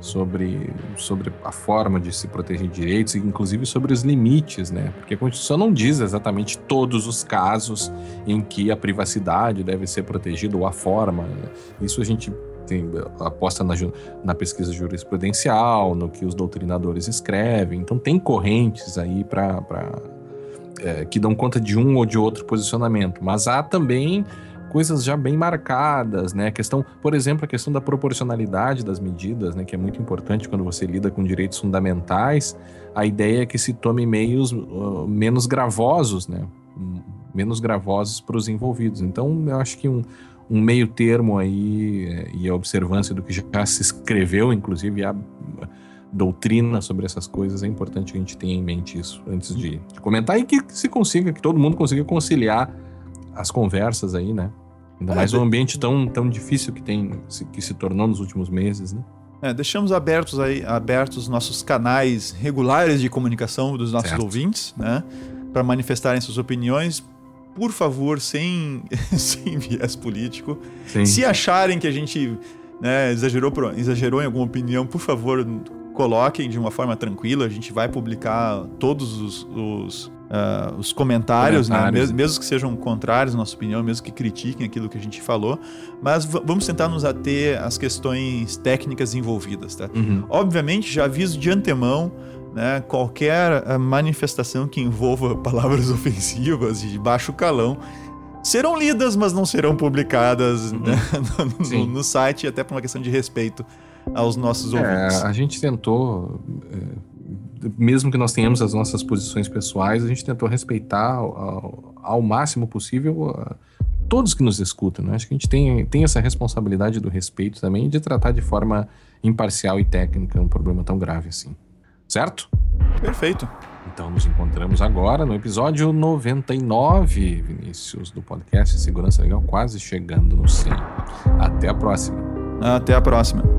sobre, sobre a forma de se proteger direitos, inclusive sobre os limites, né? Porque a Constituição não diz exatamente todos os casos em que a privacidade deve ser protegida ou a forma. Né? Isso a gente tem, aposta na, na pesquisa jurisprudencial, no que os doutrinadores escrevem. Então, tem correntes aí para. É, que dão conta de um ou de outro posicionamento. Mas há também coisas já bem marcadas, né? A questão, por exemplo, a questão da proporcionalidade das medidas, né? Que é muito importante quando você lida com direitos fundamentais. A ideia é que se tome meios uh, menos gravosos, né? Menos gravosos para os envolvidos. Então, eu acho que um, um meio termo aí é, e a observância do que já se escreveu, inclusive a doutrina sobre essas coisas, é importante que a gente tenha em mente isso antes de, de comentar e que se consiga, que todo mundo consiga conciliar as conversas aí, né? Ainda é, mais um ambiente tão, tão difícil que tem que se tornou nos últimos meses, né? É, deixamos abertos aí abertos nossos canais regulares de comunicação dos nossos certo. ouvintes, né? Para manifestarem suas opiniões, por favor, sem, *laughs* sem viés político. Sim. Se acharem que a gente né, exagerou, exagerou em alguma opinião, por favor, coloquem de uma forma tranquila. A gente vai publicar todos os, os, uh, os comentários, né? comentários. Né? mesmo que sejam contrários à nossa opinião, mesmo que critiquem aquilo que a gente falou. Mas vamos tentar nos ater às questões técnicas envolvidas. Tá? Uhum. Obviamente, já aviso de antemão né, qualquer eh, manifestação que envolva *laughs* palavras ofensivas de baixo calão serão lidas, mas não serão publicadas uhum. né, *laughs* no, no, no, site, até por uma questão de respeito aos nossos é, ouvintes. A gente tentou, é, mesmo que nós tenhamos as nossas posições pessoais, a gente tentou respeitar ao, ao máximo possível a, todos que nos escutam. Né? Acho que a gente tem, tem essa responsabilidade do respeito também de tratar de forma imparcial e técnica um problema tão grave assim. Certo? Perfeito. Então nos encontramos agora no episódio 99, Vinícius, do podcast Segurança Legal, quase chegando no 100. Até a próxima. Até a próxima.